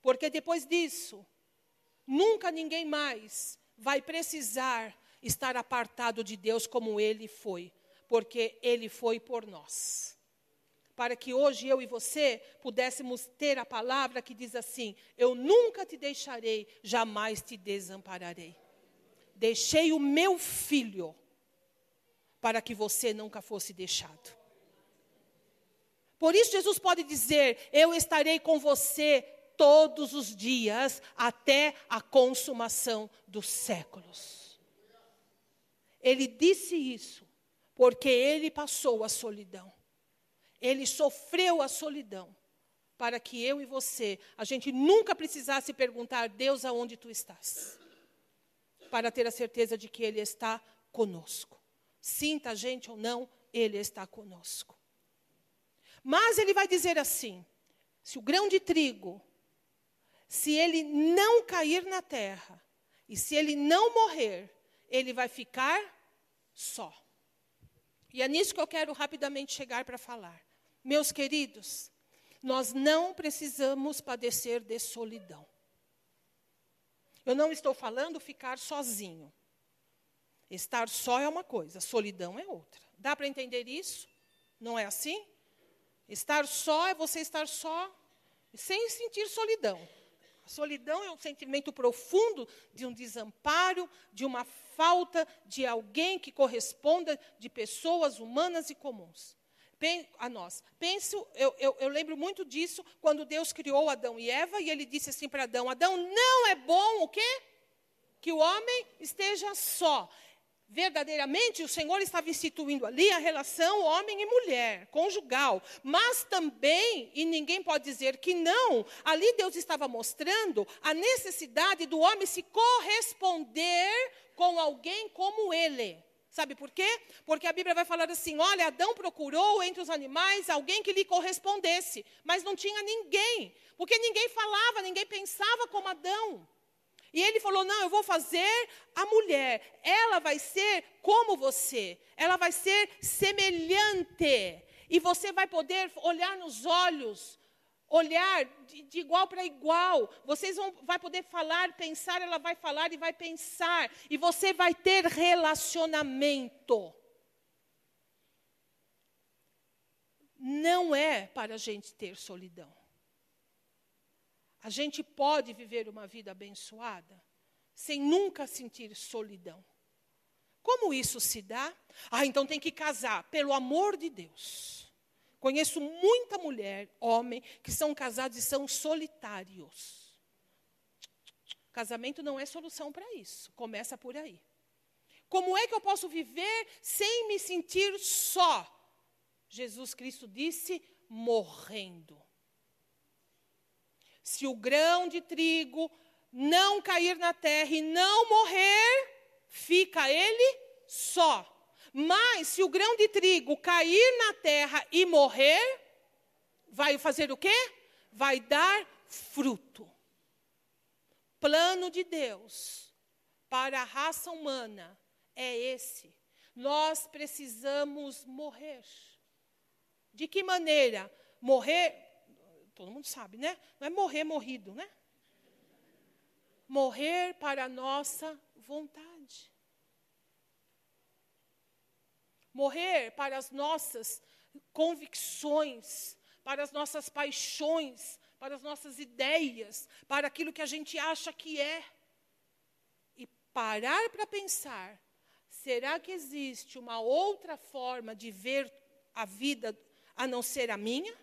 Porque depois disso, nunca ninguém mais vai precisar estar apartado de Deus como ele foi, porque ele foi por nós. Para que hoje eu e você pudéssemos ter a palavra que diz assim: Eu nunca te deixarei, jamais te desampararei. Deixei o meu filho para que você nunca fosse deixado. Por isso, Jesus pode dizer: Eu estarei com você todos os dias até a consumação dos séculos. Ele disse isso porque ele passou a solidão. Ele sofreu a solidão para que eu e você, a gente nunca precisasse perguntar: Deus, aonde tu estás? Para ter a certeza de que Ele está conosco. Sinta a gente ou não, Ele está conosco. Mas Ele vai dizer assim: se o grão de trigo se ele não cair na terra e se ele não morrer, ele vai ficar só. E é nisso que eu quero rapidamente chegar para falar. Meus queridos, nós não precisamos padecer de solidão. Eu não estou falando ficar sozinho. Estar só é uma coisa, solidão é outra. Dá para entender isso? Não é assim? Estar só é você estar só sem sentir solidão. A solidão é um sentimento profundo de um desamparo, de uma falta de alguém que corresponda de pessoas humanas e comuns. A nós. Penso, eu, eu, eu lembro muito disso quando Deus criou Adão e Eva e ele disse assim para Adão: Adão, não é bom o quê? Que o homem esteja só verdadeiramente o Senhor estava instituindo ali a relação homem e mulher, conjugal. Mas também, e ninguém pode dizer que não, ali Deus estava mostrando a necessidade do homem se corresponder com alguém como ele. Sabe por quê? Porque a Bíblia vai falar assim: olha, Adão procurou entre os animais alguém que lhe correspondesse, mas não tinha ninguém, porque ninguém falava, ninguém pensava como Adão. E ele falou: Não, eu vou fazer a mulher. Ela vai ser como você. Ela vai ser semelhante. E você vai poder olhar nos olhos, olhar de, de igual para igual. Vocês vão vai poder falar, pensar, ela vai falar e vai pensar. E você vai ter relacionamento. Não é para a gente ter solidão. A gente pode viver uma vida abençoada sem nunca sentir solidão. Como isso se dá? Ah, então tem que casar, pelo amor de Deus. Conheço muita mulher, homem, que são casados e são solitários. Casamento não é solução para isso. Começa por aí. Como é que eu posso viver sem me sentir só? Jesus Cristo disse: morrendo. Se o grão de trigo não cair na terra e não morrer, fica ele só. Mas se o grão de trigo cair na terra e morrer, vai fazer o quê? Vai dar fruto. Plano de Deus para a raça humana é esse. Nós precisamos morrer. De que maneira? Morrer todo mundo sabe, né? Não é morrer morrido, né? morrer para a nossa vontade. Morrer para as nossas convicções, para as nossas paixões, para as nossas ideias, para aquilo que a gente acha que é. E parar para pensar: será que existe uma outra forma de ver a vida a não ser a minha?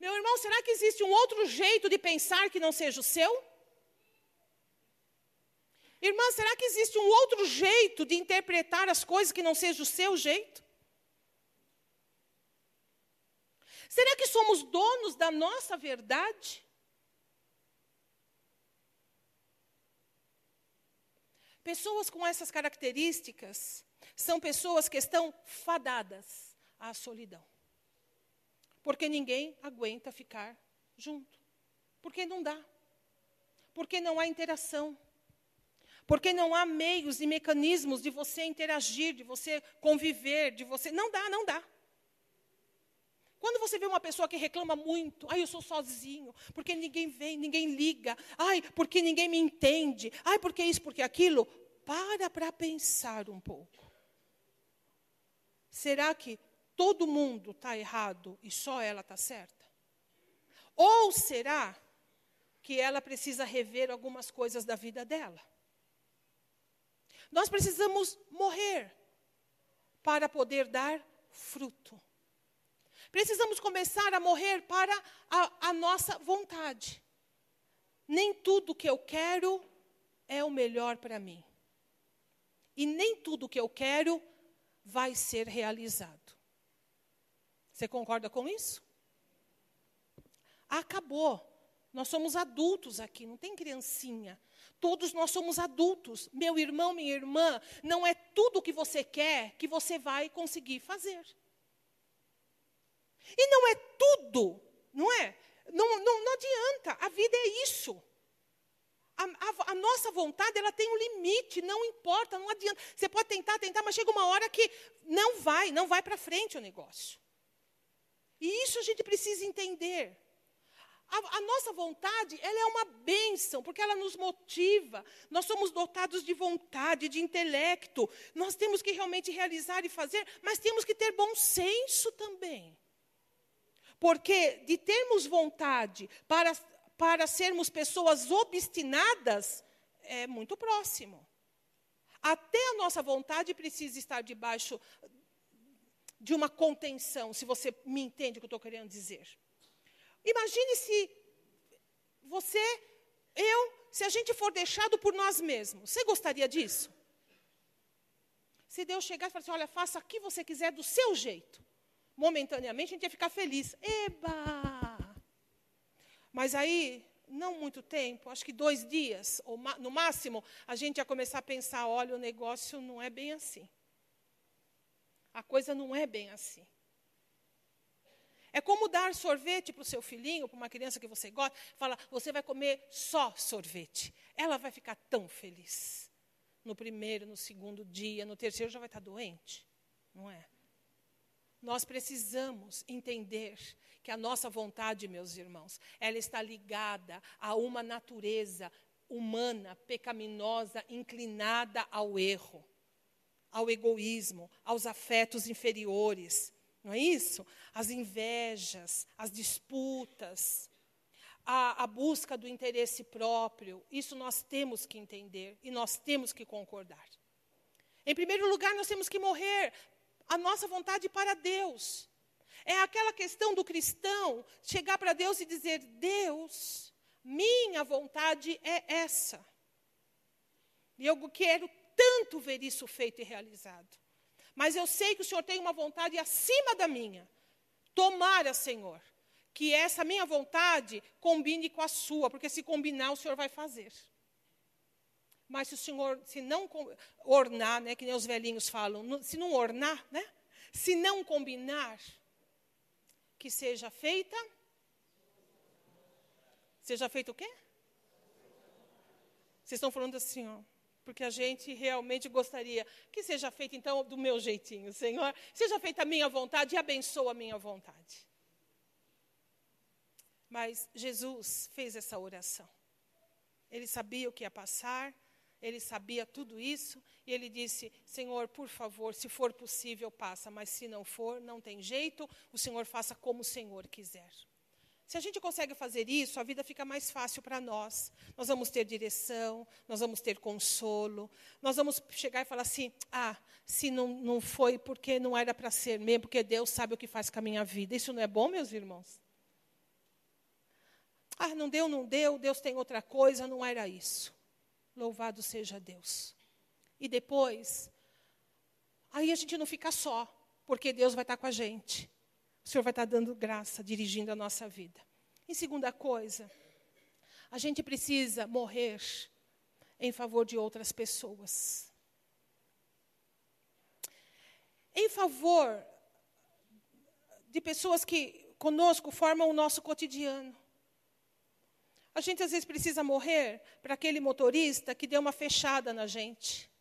Meu irmão, será que existe um outro jeito de pensar que não seja o seu? Irmã, será que existe um outro jeito de interpretar as coisas que não seja o seu jeito? Será que somos donos da nossa verdade? Pessoas com essas características são pessoas que estão fadadas à solidão. Porque ninguém aguenta ficar junto. Porque não dá. Porque não há interação. Porque não há meios e mecanismos de você interagir, de você conviver, de você. Não dá, não dá. Quando você vê uma pessoa que reclama muito, ai, eu sou sozinho, porque ninguém vem, ninguém liga, ai, porque ninguém me entende, ai, porque isso, porque aquilo, para para pensar um pouco. Será que todo mundo está errado e só ela está certa? Ou será que ela precisa rever algumas coisas da vida dela? Nós precisamos morrer para poder dar fruto. Precisamos começar a morrer para a, a nossa vontade. Nem tudo que eu quero é o melhor para mim. E nem tudo que eu quero vai ser realizado. Você concorda com isso? Acabou. Nós somos adultos aqui, não tem criancinha. Todos nós somos adultos. Meu irmão, minha irmã, não é tudo o que você quer que você vai conseguir fazer. E não é tudo, não é? Não, não, não adianta, a vida é isso. A, a, a, nossa vontade ela tem um limite, não importa, não adianta. Você pode tentar, tentar, mas chega uma hora que não vai, não vai para frente o negócio. E isso a gente precisa entender. A, a, nossa vontade, ela é uma bênção, porque ela nos motiva. Nós somos dotados de vontade, de intelecto. Nós temos que realmente realizar e fazer, mas temos que ter bom senso também. Porque de termos vontade para, para sermos pessoas obstinadas, é muito próximo. Até a nossa vontade precisa estar debaixo de uma contenção, se você me entende o que eu estou querendo dizer. Imagine se você, eu, se a gente for deixado por nós mesmos. Você gostaria disso? Se Deus chegar e falar assim: olha, faça o que você quiser do seu jeito momentaneamente, a gente ia ficar feliz. Eba! Mas aí, não muito tempo, acho que dois dias, ou no máximo, a gente ia começar a pensar: olha, o negócio não é bem assim. A coisa não é bem assim. É como dar sorvete para o seu filhinho, para uma criança que você gosta, fala, você vai comer só sorvete. Ela vai ficar tão feliz. No primeiro, no segundo dia, no terceiro já vai estar doente. Não é? Nós precisamos entender que a nossa vontade, meus irmãos, ela está ligada a uma natureza humana, pecaminosa, inclinada ao erro, ao egoísmo, aos afetos inferiores. Não é isso? As invejas, as disputas, a, a, busca do interesse próprio. Isso nós temos que entender e nós temos que concordar. Em primeiro lugar, nós temos que morrer a nossa vontade para Deus. É aquela questão do cristão chegar para Deus e dizer: Deus, minha vontade é essa. E eu quero tanto ver isso feito e realizado. Mas eu sei que o Senhor tem uma vontade acima da minha. Tomara, Senhor, que essa minha vontade combine com a sua, porque se combinar, o Senhor vai fazer. Mas se o senhor, se não ornar, né, que nem os velhinhos falam, se não ornar, né, se não combinar, que seja feita. Seja feito o quê? Vocês estão falando assim, ó, porque a gente realmente gostaria que seja feita, então, do meu jeitinho, Senhor. Seja feita a minha vontade e abençoa a minha vontade. Mas Jesus fez essa oração. Ele sabia o que ia passar, ele sabia tudo isso, e ele disse: Senhor, por favor, se for possível, passa, mas se não for, não tem jeito, o Senhor faça como o Senhor quiser. Se a gente consegue fazer isso, a vida fica mais fácil para nós. Nós vamos ter direção, nós vamos ter consolo, nós vamos chegar e falar assim: ah, se não, não foi porque não era para ser mesmo, porque Deus sabe o que faz com a minha vida. Isso não é bom, meus irmãos? Ah, não deu, não deu, Deus tem outra coisa, não era isso. Louvado seja Deus. E depois, aí a gente não fica só, porque Deus vai estar com a gente. O Senhor vai estar dando graça, dirigindo a nossa vida. E segunda coisa, a gente precisa morrer em favor de outras pessoas. Em favor de pessoas que conosco formam o nosso cotidiano. A gente às vezes precisa morrer para aquele motorista que deu uma fechada na gente.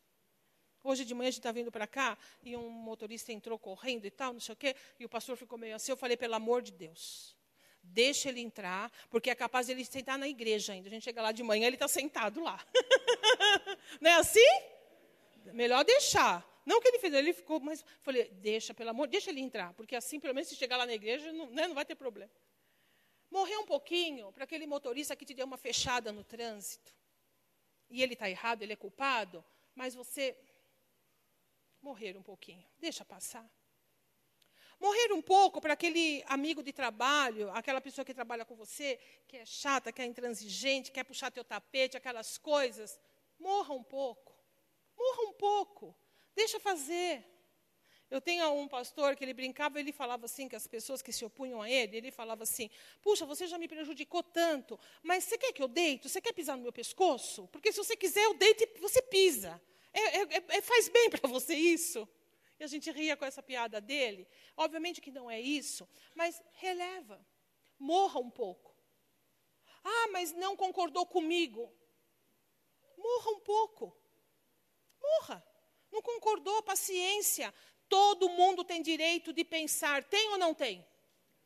Hoje de manhã a gente está vindo para cá e um motorista entrou correndo e tal, não sei o quê, e o pastor ficou meio assim. Eu falei, pelo amor de Deus, deixa ele entrar, porque é capaz ele sentar na igreja ainda. A gente chega lá de manhã, ele está sentado lá. não é assim? Melhor deixar. Não que ele fez, ele ficou, mas falei, deixa, pelo amor, deixa ele entrar, porque assim, pelo menos, se chegar lá na igreja, não, né, não vai ter problema. Morrer um pouquinho para aquele motorista que te deu uma fechada no trânsito. E ele está errado, ele é culpado, mas você morrer um pouquinho, deixa passar. Morrer um pouco para aquele amigo de trabalho, aquela pessoa que trabalha com você, que é chata, que é intransigente, quer puxar teu tapete, aquelas coisas. Morra um pouco. Morra um pouco. Deixa fazer. Eu tenho um pastor que ele brincava, ele falava assim, que as pessoas que se opunham a ele, ele falava assim: Puxa, você já me prejudicou tanto, mas você quer que eu deito? Você quer pisar no meu pescoço? Porque se você quiser, eu deito e você pisa. É, é, é, é faz bem para você isso? E a gente ria com essa piada dele. Obviamente que não é isso, mas releva. Morra um pouco. Ah, mas não concordou comigo. Morra um pouco. Morra. Não concordou, paciência. Todo mundo tem direito de pensar. Tem ou não tem?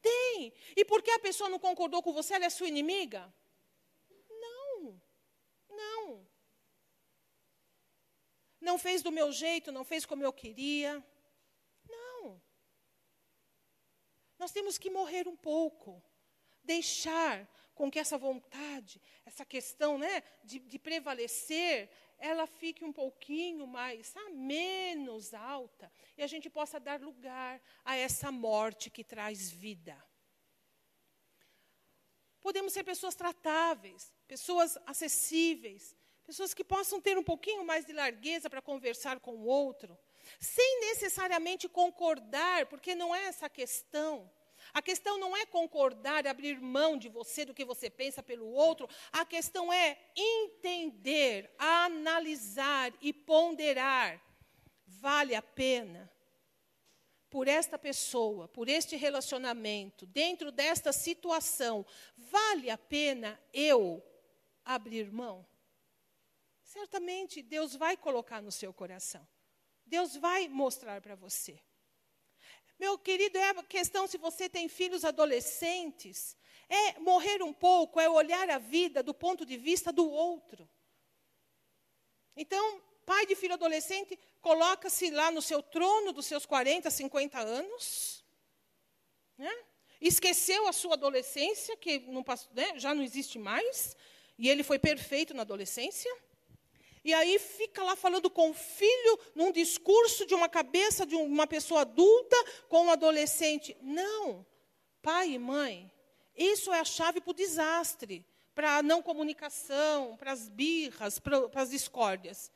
Tem. E porque a pessoa não concordou com você, ela é sua inimiga? Não. Não não fez do meu jeito, não fez como eu queria. Não. Nós temos que morrer um pouco, deixar com que essa vontade, essa questão né, de, de prevalecer, ela fique um pouquinho mais, ah, menos alta, e a gente possa dar lugar a essa morte que traz vida. Podemos ser pessoas tratáveis, pessoas acessíveis, Pessoas que possam ter um pouquinho mais de largueza para conversar com o outro, sem necessariamente concordar, porque não é essa a questão. A questão não é concordar, abrir mão de você, do que você pensa pelo outro. A questão é entender, analisar e ponderar. Vale a pena por esta pessoa, por este relacionamento, dentro desta situação, vale a pena eu abrir mão? Certamente Deus vai colocar no seu coração. Deus vai mostrar para você. Meu querido, é a questão se você tem filhos adolescentes, é morrer um pouco, é olhar a vida do ponto de vista do outro. Então, pai de filho adolescente, coloca-se lá no seu trono dos seus 40, 50 anos, né? esqueceu a sua adolescência, que não, né, já não existe mais, e ele foi perfeito na adolescência. E aí fica lá falando com o filho, num discurso de uma cabeça de uma pessoa adulta com um adolescente. Não. Pai e mãe, isso é a chave para o desastre, para a não comunicação, para as birras, para, as discórdias.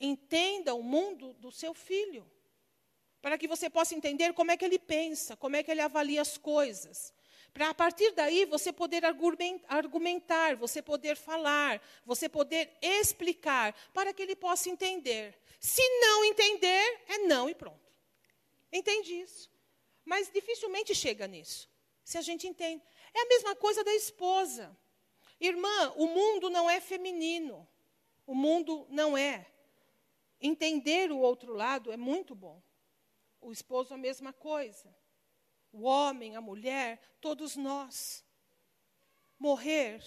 Entenda o mundo do seu filho, para que você possa entender como é que ele pensa, como é que ele avalia as coisas. Para a partir daí você poder argumentar, você poder falar, você poder explicar, para que ele possa entender. Se não entender, é não e pronto. Entende isso? Mas dificilmente chega nisso, se a gente entende. É a mesma coisa da esposa. Irmã, o mundo não é feminino. O mundo não é. Entender o outro lado é muito bom. O esposo, a mesma coisa o homem, a mulher, todos nós. Morrer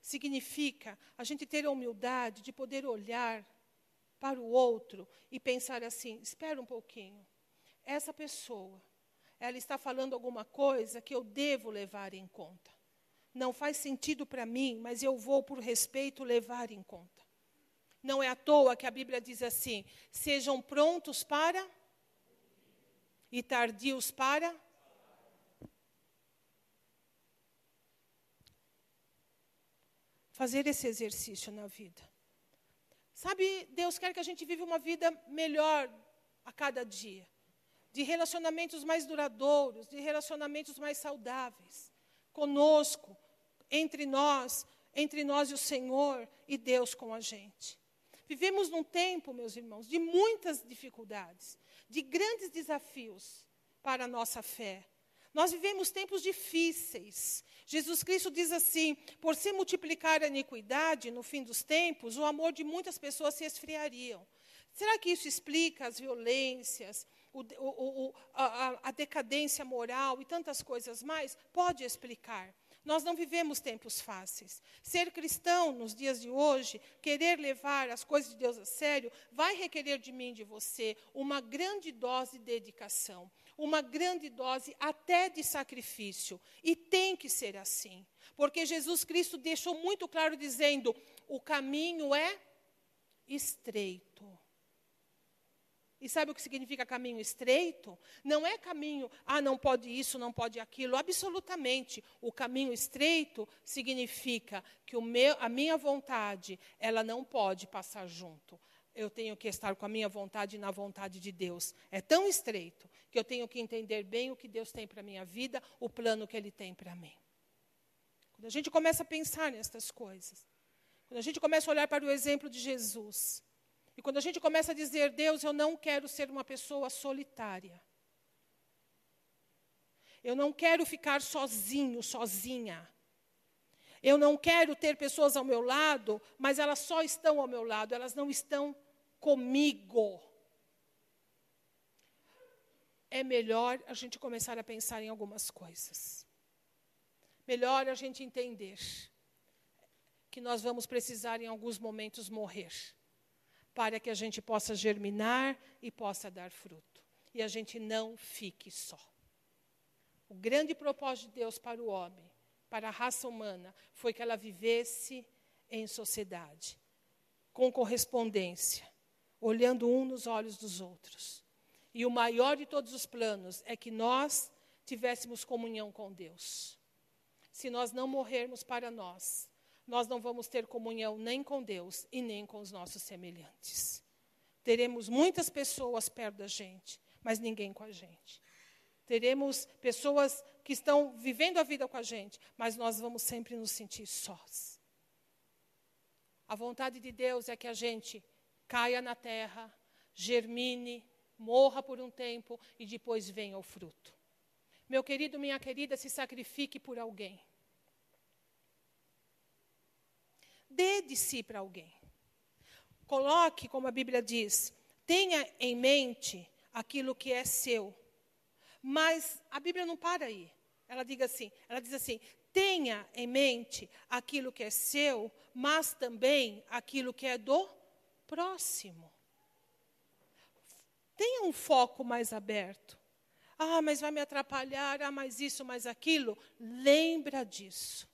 significa a gente ter a humildade de poder olhar para o outro e pensar assim: espera um pouquinho, essa pessoa, ela está falando alguma coisa que eu devo levar em conta. Não faz sentido para mim, mas eu vou, por respeito, levar em conta. Não é à toa que a Bíblia diz assim: sejam prontos para e tardios para. Fazer esse exercício na vida. Sabe, Deus quer que a gente viva uma vida melhor a cada dia, de relacionamentos mais duradouros, de relacionamentos mais saudáveis, conosco, entre nós, entre nós e o Senhor e Deus com a gente. Vivemos num tempo, meus irmãos, de muitas dificuldades, de grandes desafios para a nossa fé. Nós vivemos tempos difíceis. Jesus Cristo diz assim: por se multiplicar a iniquidade no fim dos tempos, o amor de muitas pessoas se esfriariam. Será que isso explica as violências, o, o, o, a, a decadência moral e tantas coisas mais? Pode explicar. Nós não vivemos tempos fáceis. Ser cristão nos dias de hoje, querer levar as coisas de Deus a sério, vai requerer de mim e de você uma grande dose de dedicação, uma grande dose até de sacrifício. E tem que ser assim. Porque Jesus Cristo deixou muito claro dizendo: o caminho é estreito. E sabe o que significa caminho estreito? Não é caminho, ah, não pode isso, não pode aquilo. Absolutamente. O caminho estreito significa que meu, a minha vontade, ela não pode passar junto. Eu tenho que estar com a minha vontade na vontade de Deus. É tão estreito que eu tenho que entender bem o que Deus tem para a minha vida, o plano que Ele tem para mim. Quando a gente começa a pensar nestas coisas, quando a gente começa a olhar para o exemplo de Jesus, e quando a gente começa a dizer, Deus, eu não quero ser uma pessoa solitária. Eu não quero ficar sozinho, sozinha. Eu não quero ter pessoas ao meu lado, mas elas só estão ao meu lado, elas não estão comigo. É melhor a gente começar a pensar em algumas coisas. Melhor a gente entender que nós vamos precisar em alguns momentos morrer para que a gente possa germinar e possa dar fruto. E a gente não fique só. O grande propósito de Deus para o homem, para a raça humana, foi que ela vivesse em sociedade, com correspondência, olhando um nos olhos dos outros. E o maior de todos os planos é que nós tivéssemos comunhão com Deus. Se nós não morrermos para nós, nós não vamos ter comunhão nem com Deus e nem com os nossos semelhantes. Teremos muitas pessoas perto da gente, mas ninguém com a gente. Teremos pessoas que estão vivendo a vida com a gente, mas nós vamos sempre nos sentir sós. A vontade de Deus é que a gente caia na terra, germine, morra por um tempo e depois venha o fruto. Meu querido, minha querida, se sacrifique por alguém. Dê de si para alguém. Coloque, como a Bíblia diz, tenha em mente aquilo que é seu. Mas a Bíblia não para aí. Ela diz assim, ela diz assim: tenha em mente aquilo que é seu, mas também aquilo que é do próximo. Tenha um foco mais aberto. Ah, mas vai me atrapalhar, ah, mas isso, mais aquilo. Lembra disso.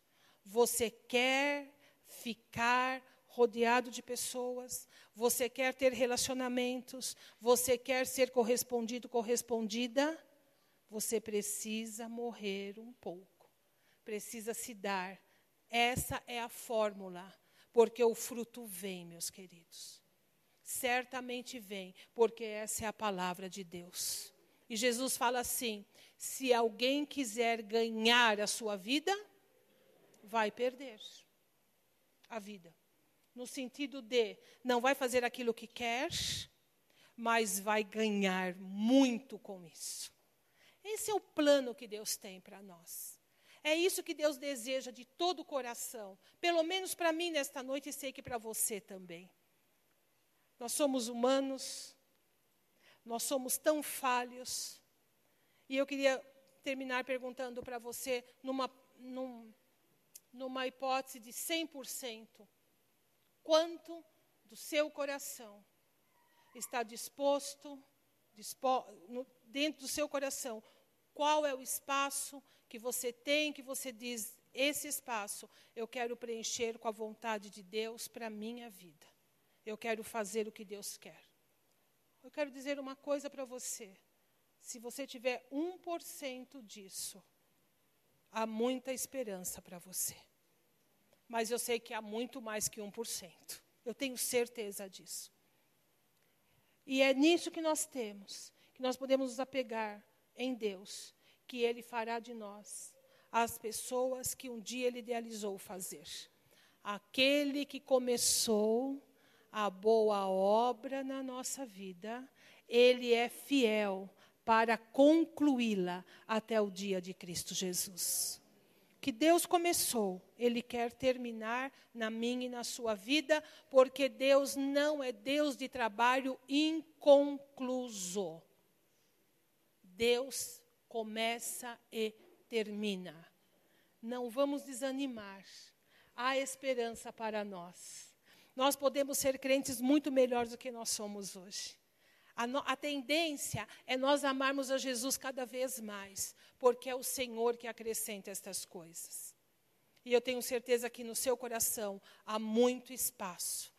Você quer ficar rodeado de pessoas, você quer ter relacionamentos, você quer ser correspondido, correspondida, você precisa morrer um pouco, precisa se dar. Essa é a fórmula, porque o fruto vem, meus queridos. Certamente vem, porque essa é a palavra de Deus. E Jesus fala assim: se alguém quiser ganhar a sua vida, vai perder a vida. No sentido de não vai fazer aquilo que quer, mas vai ganhar muito com isso. Esse é o plano que Deus tem para nós. É isso que Deus deseja de todo o coração. Pelo menos para mim nesta noite e sei que para você também. Nós somos humanos, nós somos tão falhos. E eu queria terminar perguntando para você, numa, num, numa hipótese de 100%, quanto do seu coração está disposto, dispo, no, dentro do seu coração, qual é o espaço que você tem, que você diz, esse espaço eu quero preencher com a vontade de Deus para a minha vida. Eu quero fazer o que Deus quer. Eu quero dizer uma coisa para você. Se você tiver 1% disso, há muita esperança para você. Mas eu sei que há muito mais que 1%. Eu tenho certeza disso. E é nisso que nós temos, que nós podemos nos apegar em Deus, que Ele fará de nós as pessoas que um dia Ele idealizou fazer. Aquele que começou a boa obra na nossa vida, Ele é fiel para concluí-la até o dia de Cristo Jesus. Que Deus começou, Ele quer terminar na minha e na sua vida, porque Deus não é Deus de trabalho inconcluso. Deus começa e termina. Não vamos desanimar. Há esperança para nós. Nós podemos ser crentes muito melhores do que nós somos hoje. A, no, a, tendência é nós amarmos a Jesus cada vez mais, porque é o Senhor que acrescenta estas coisas. E eu tenho certeza que no seu coração há muito espaço,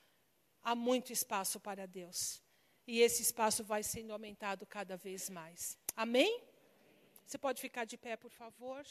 há muito espaço para Deus. E esse espaço vai sendo aumentado cada vez mais. Amém? Você pode ficar de pé, por favor?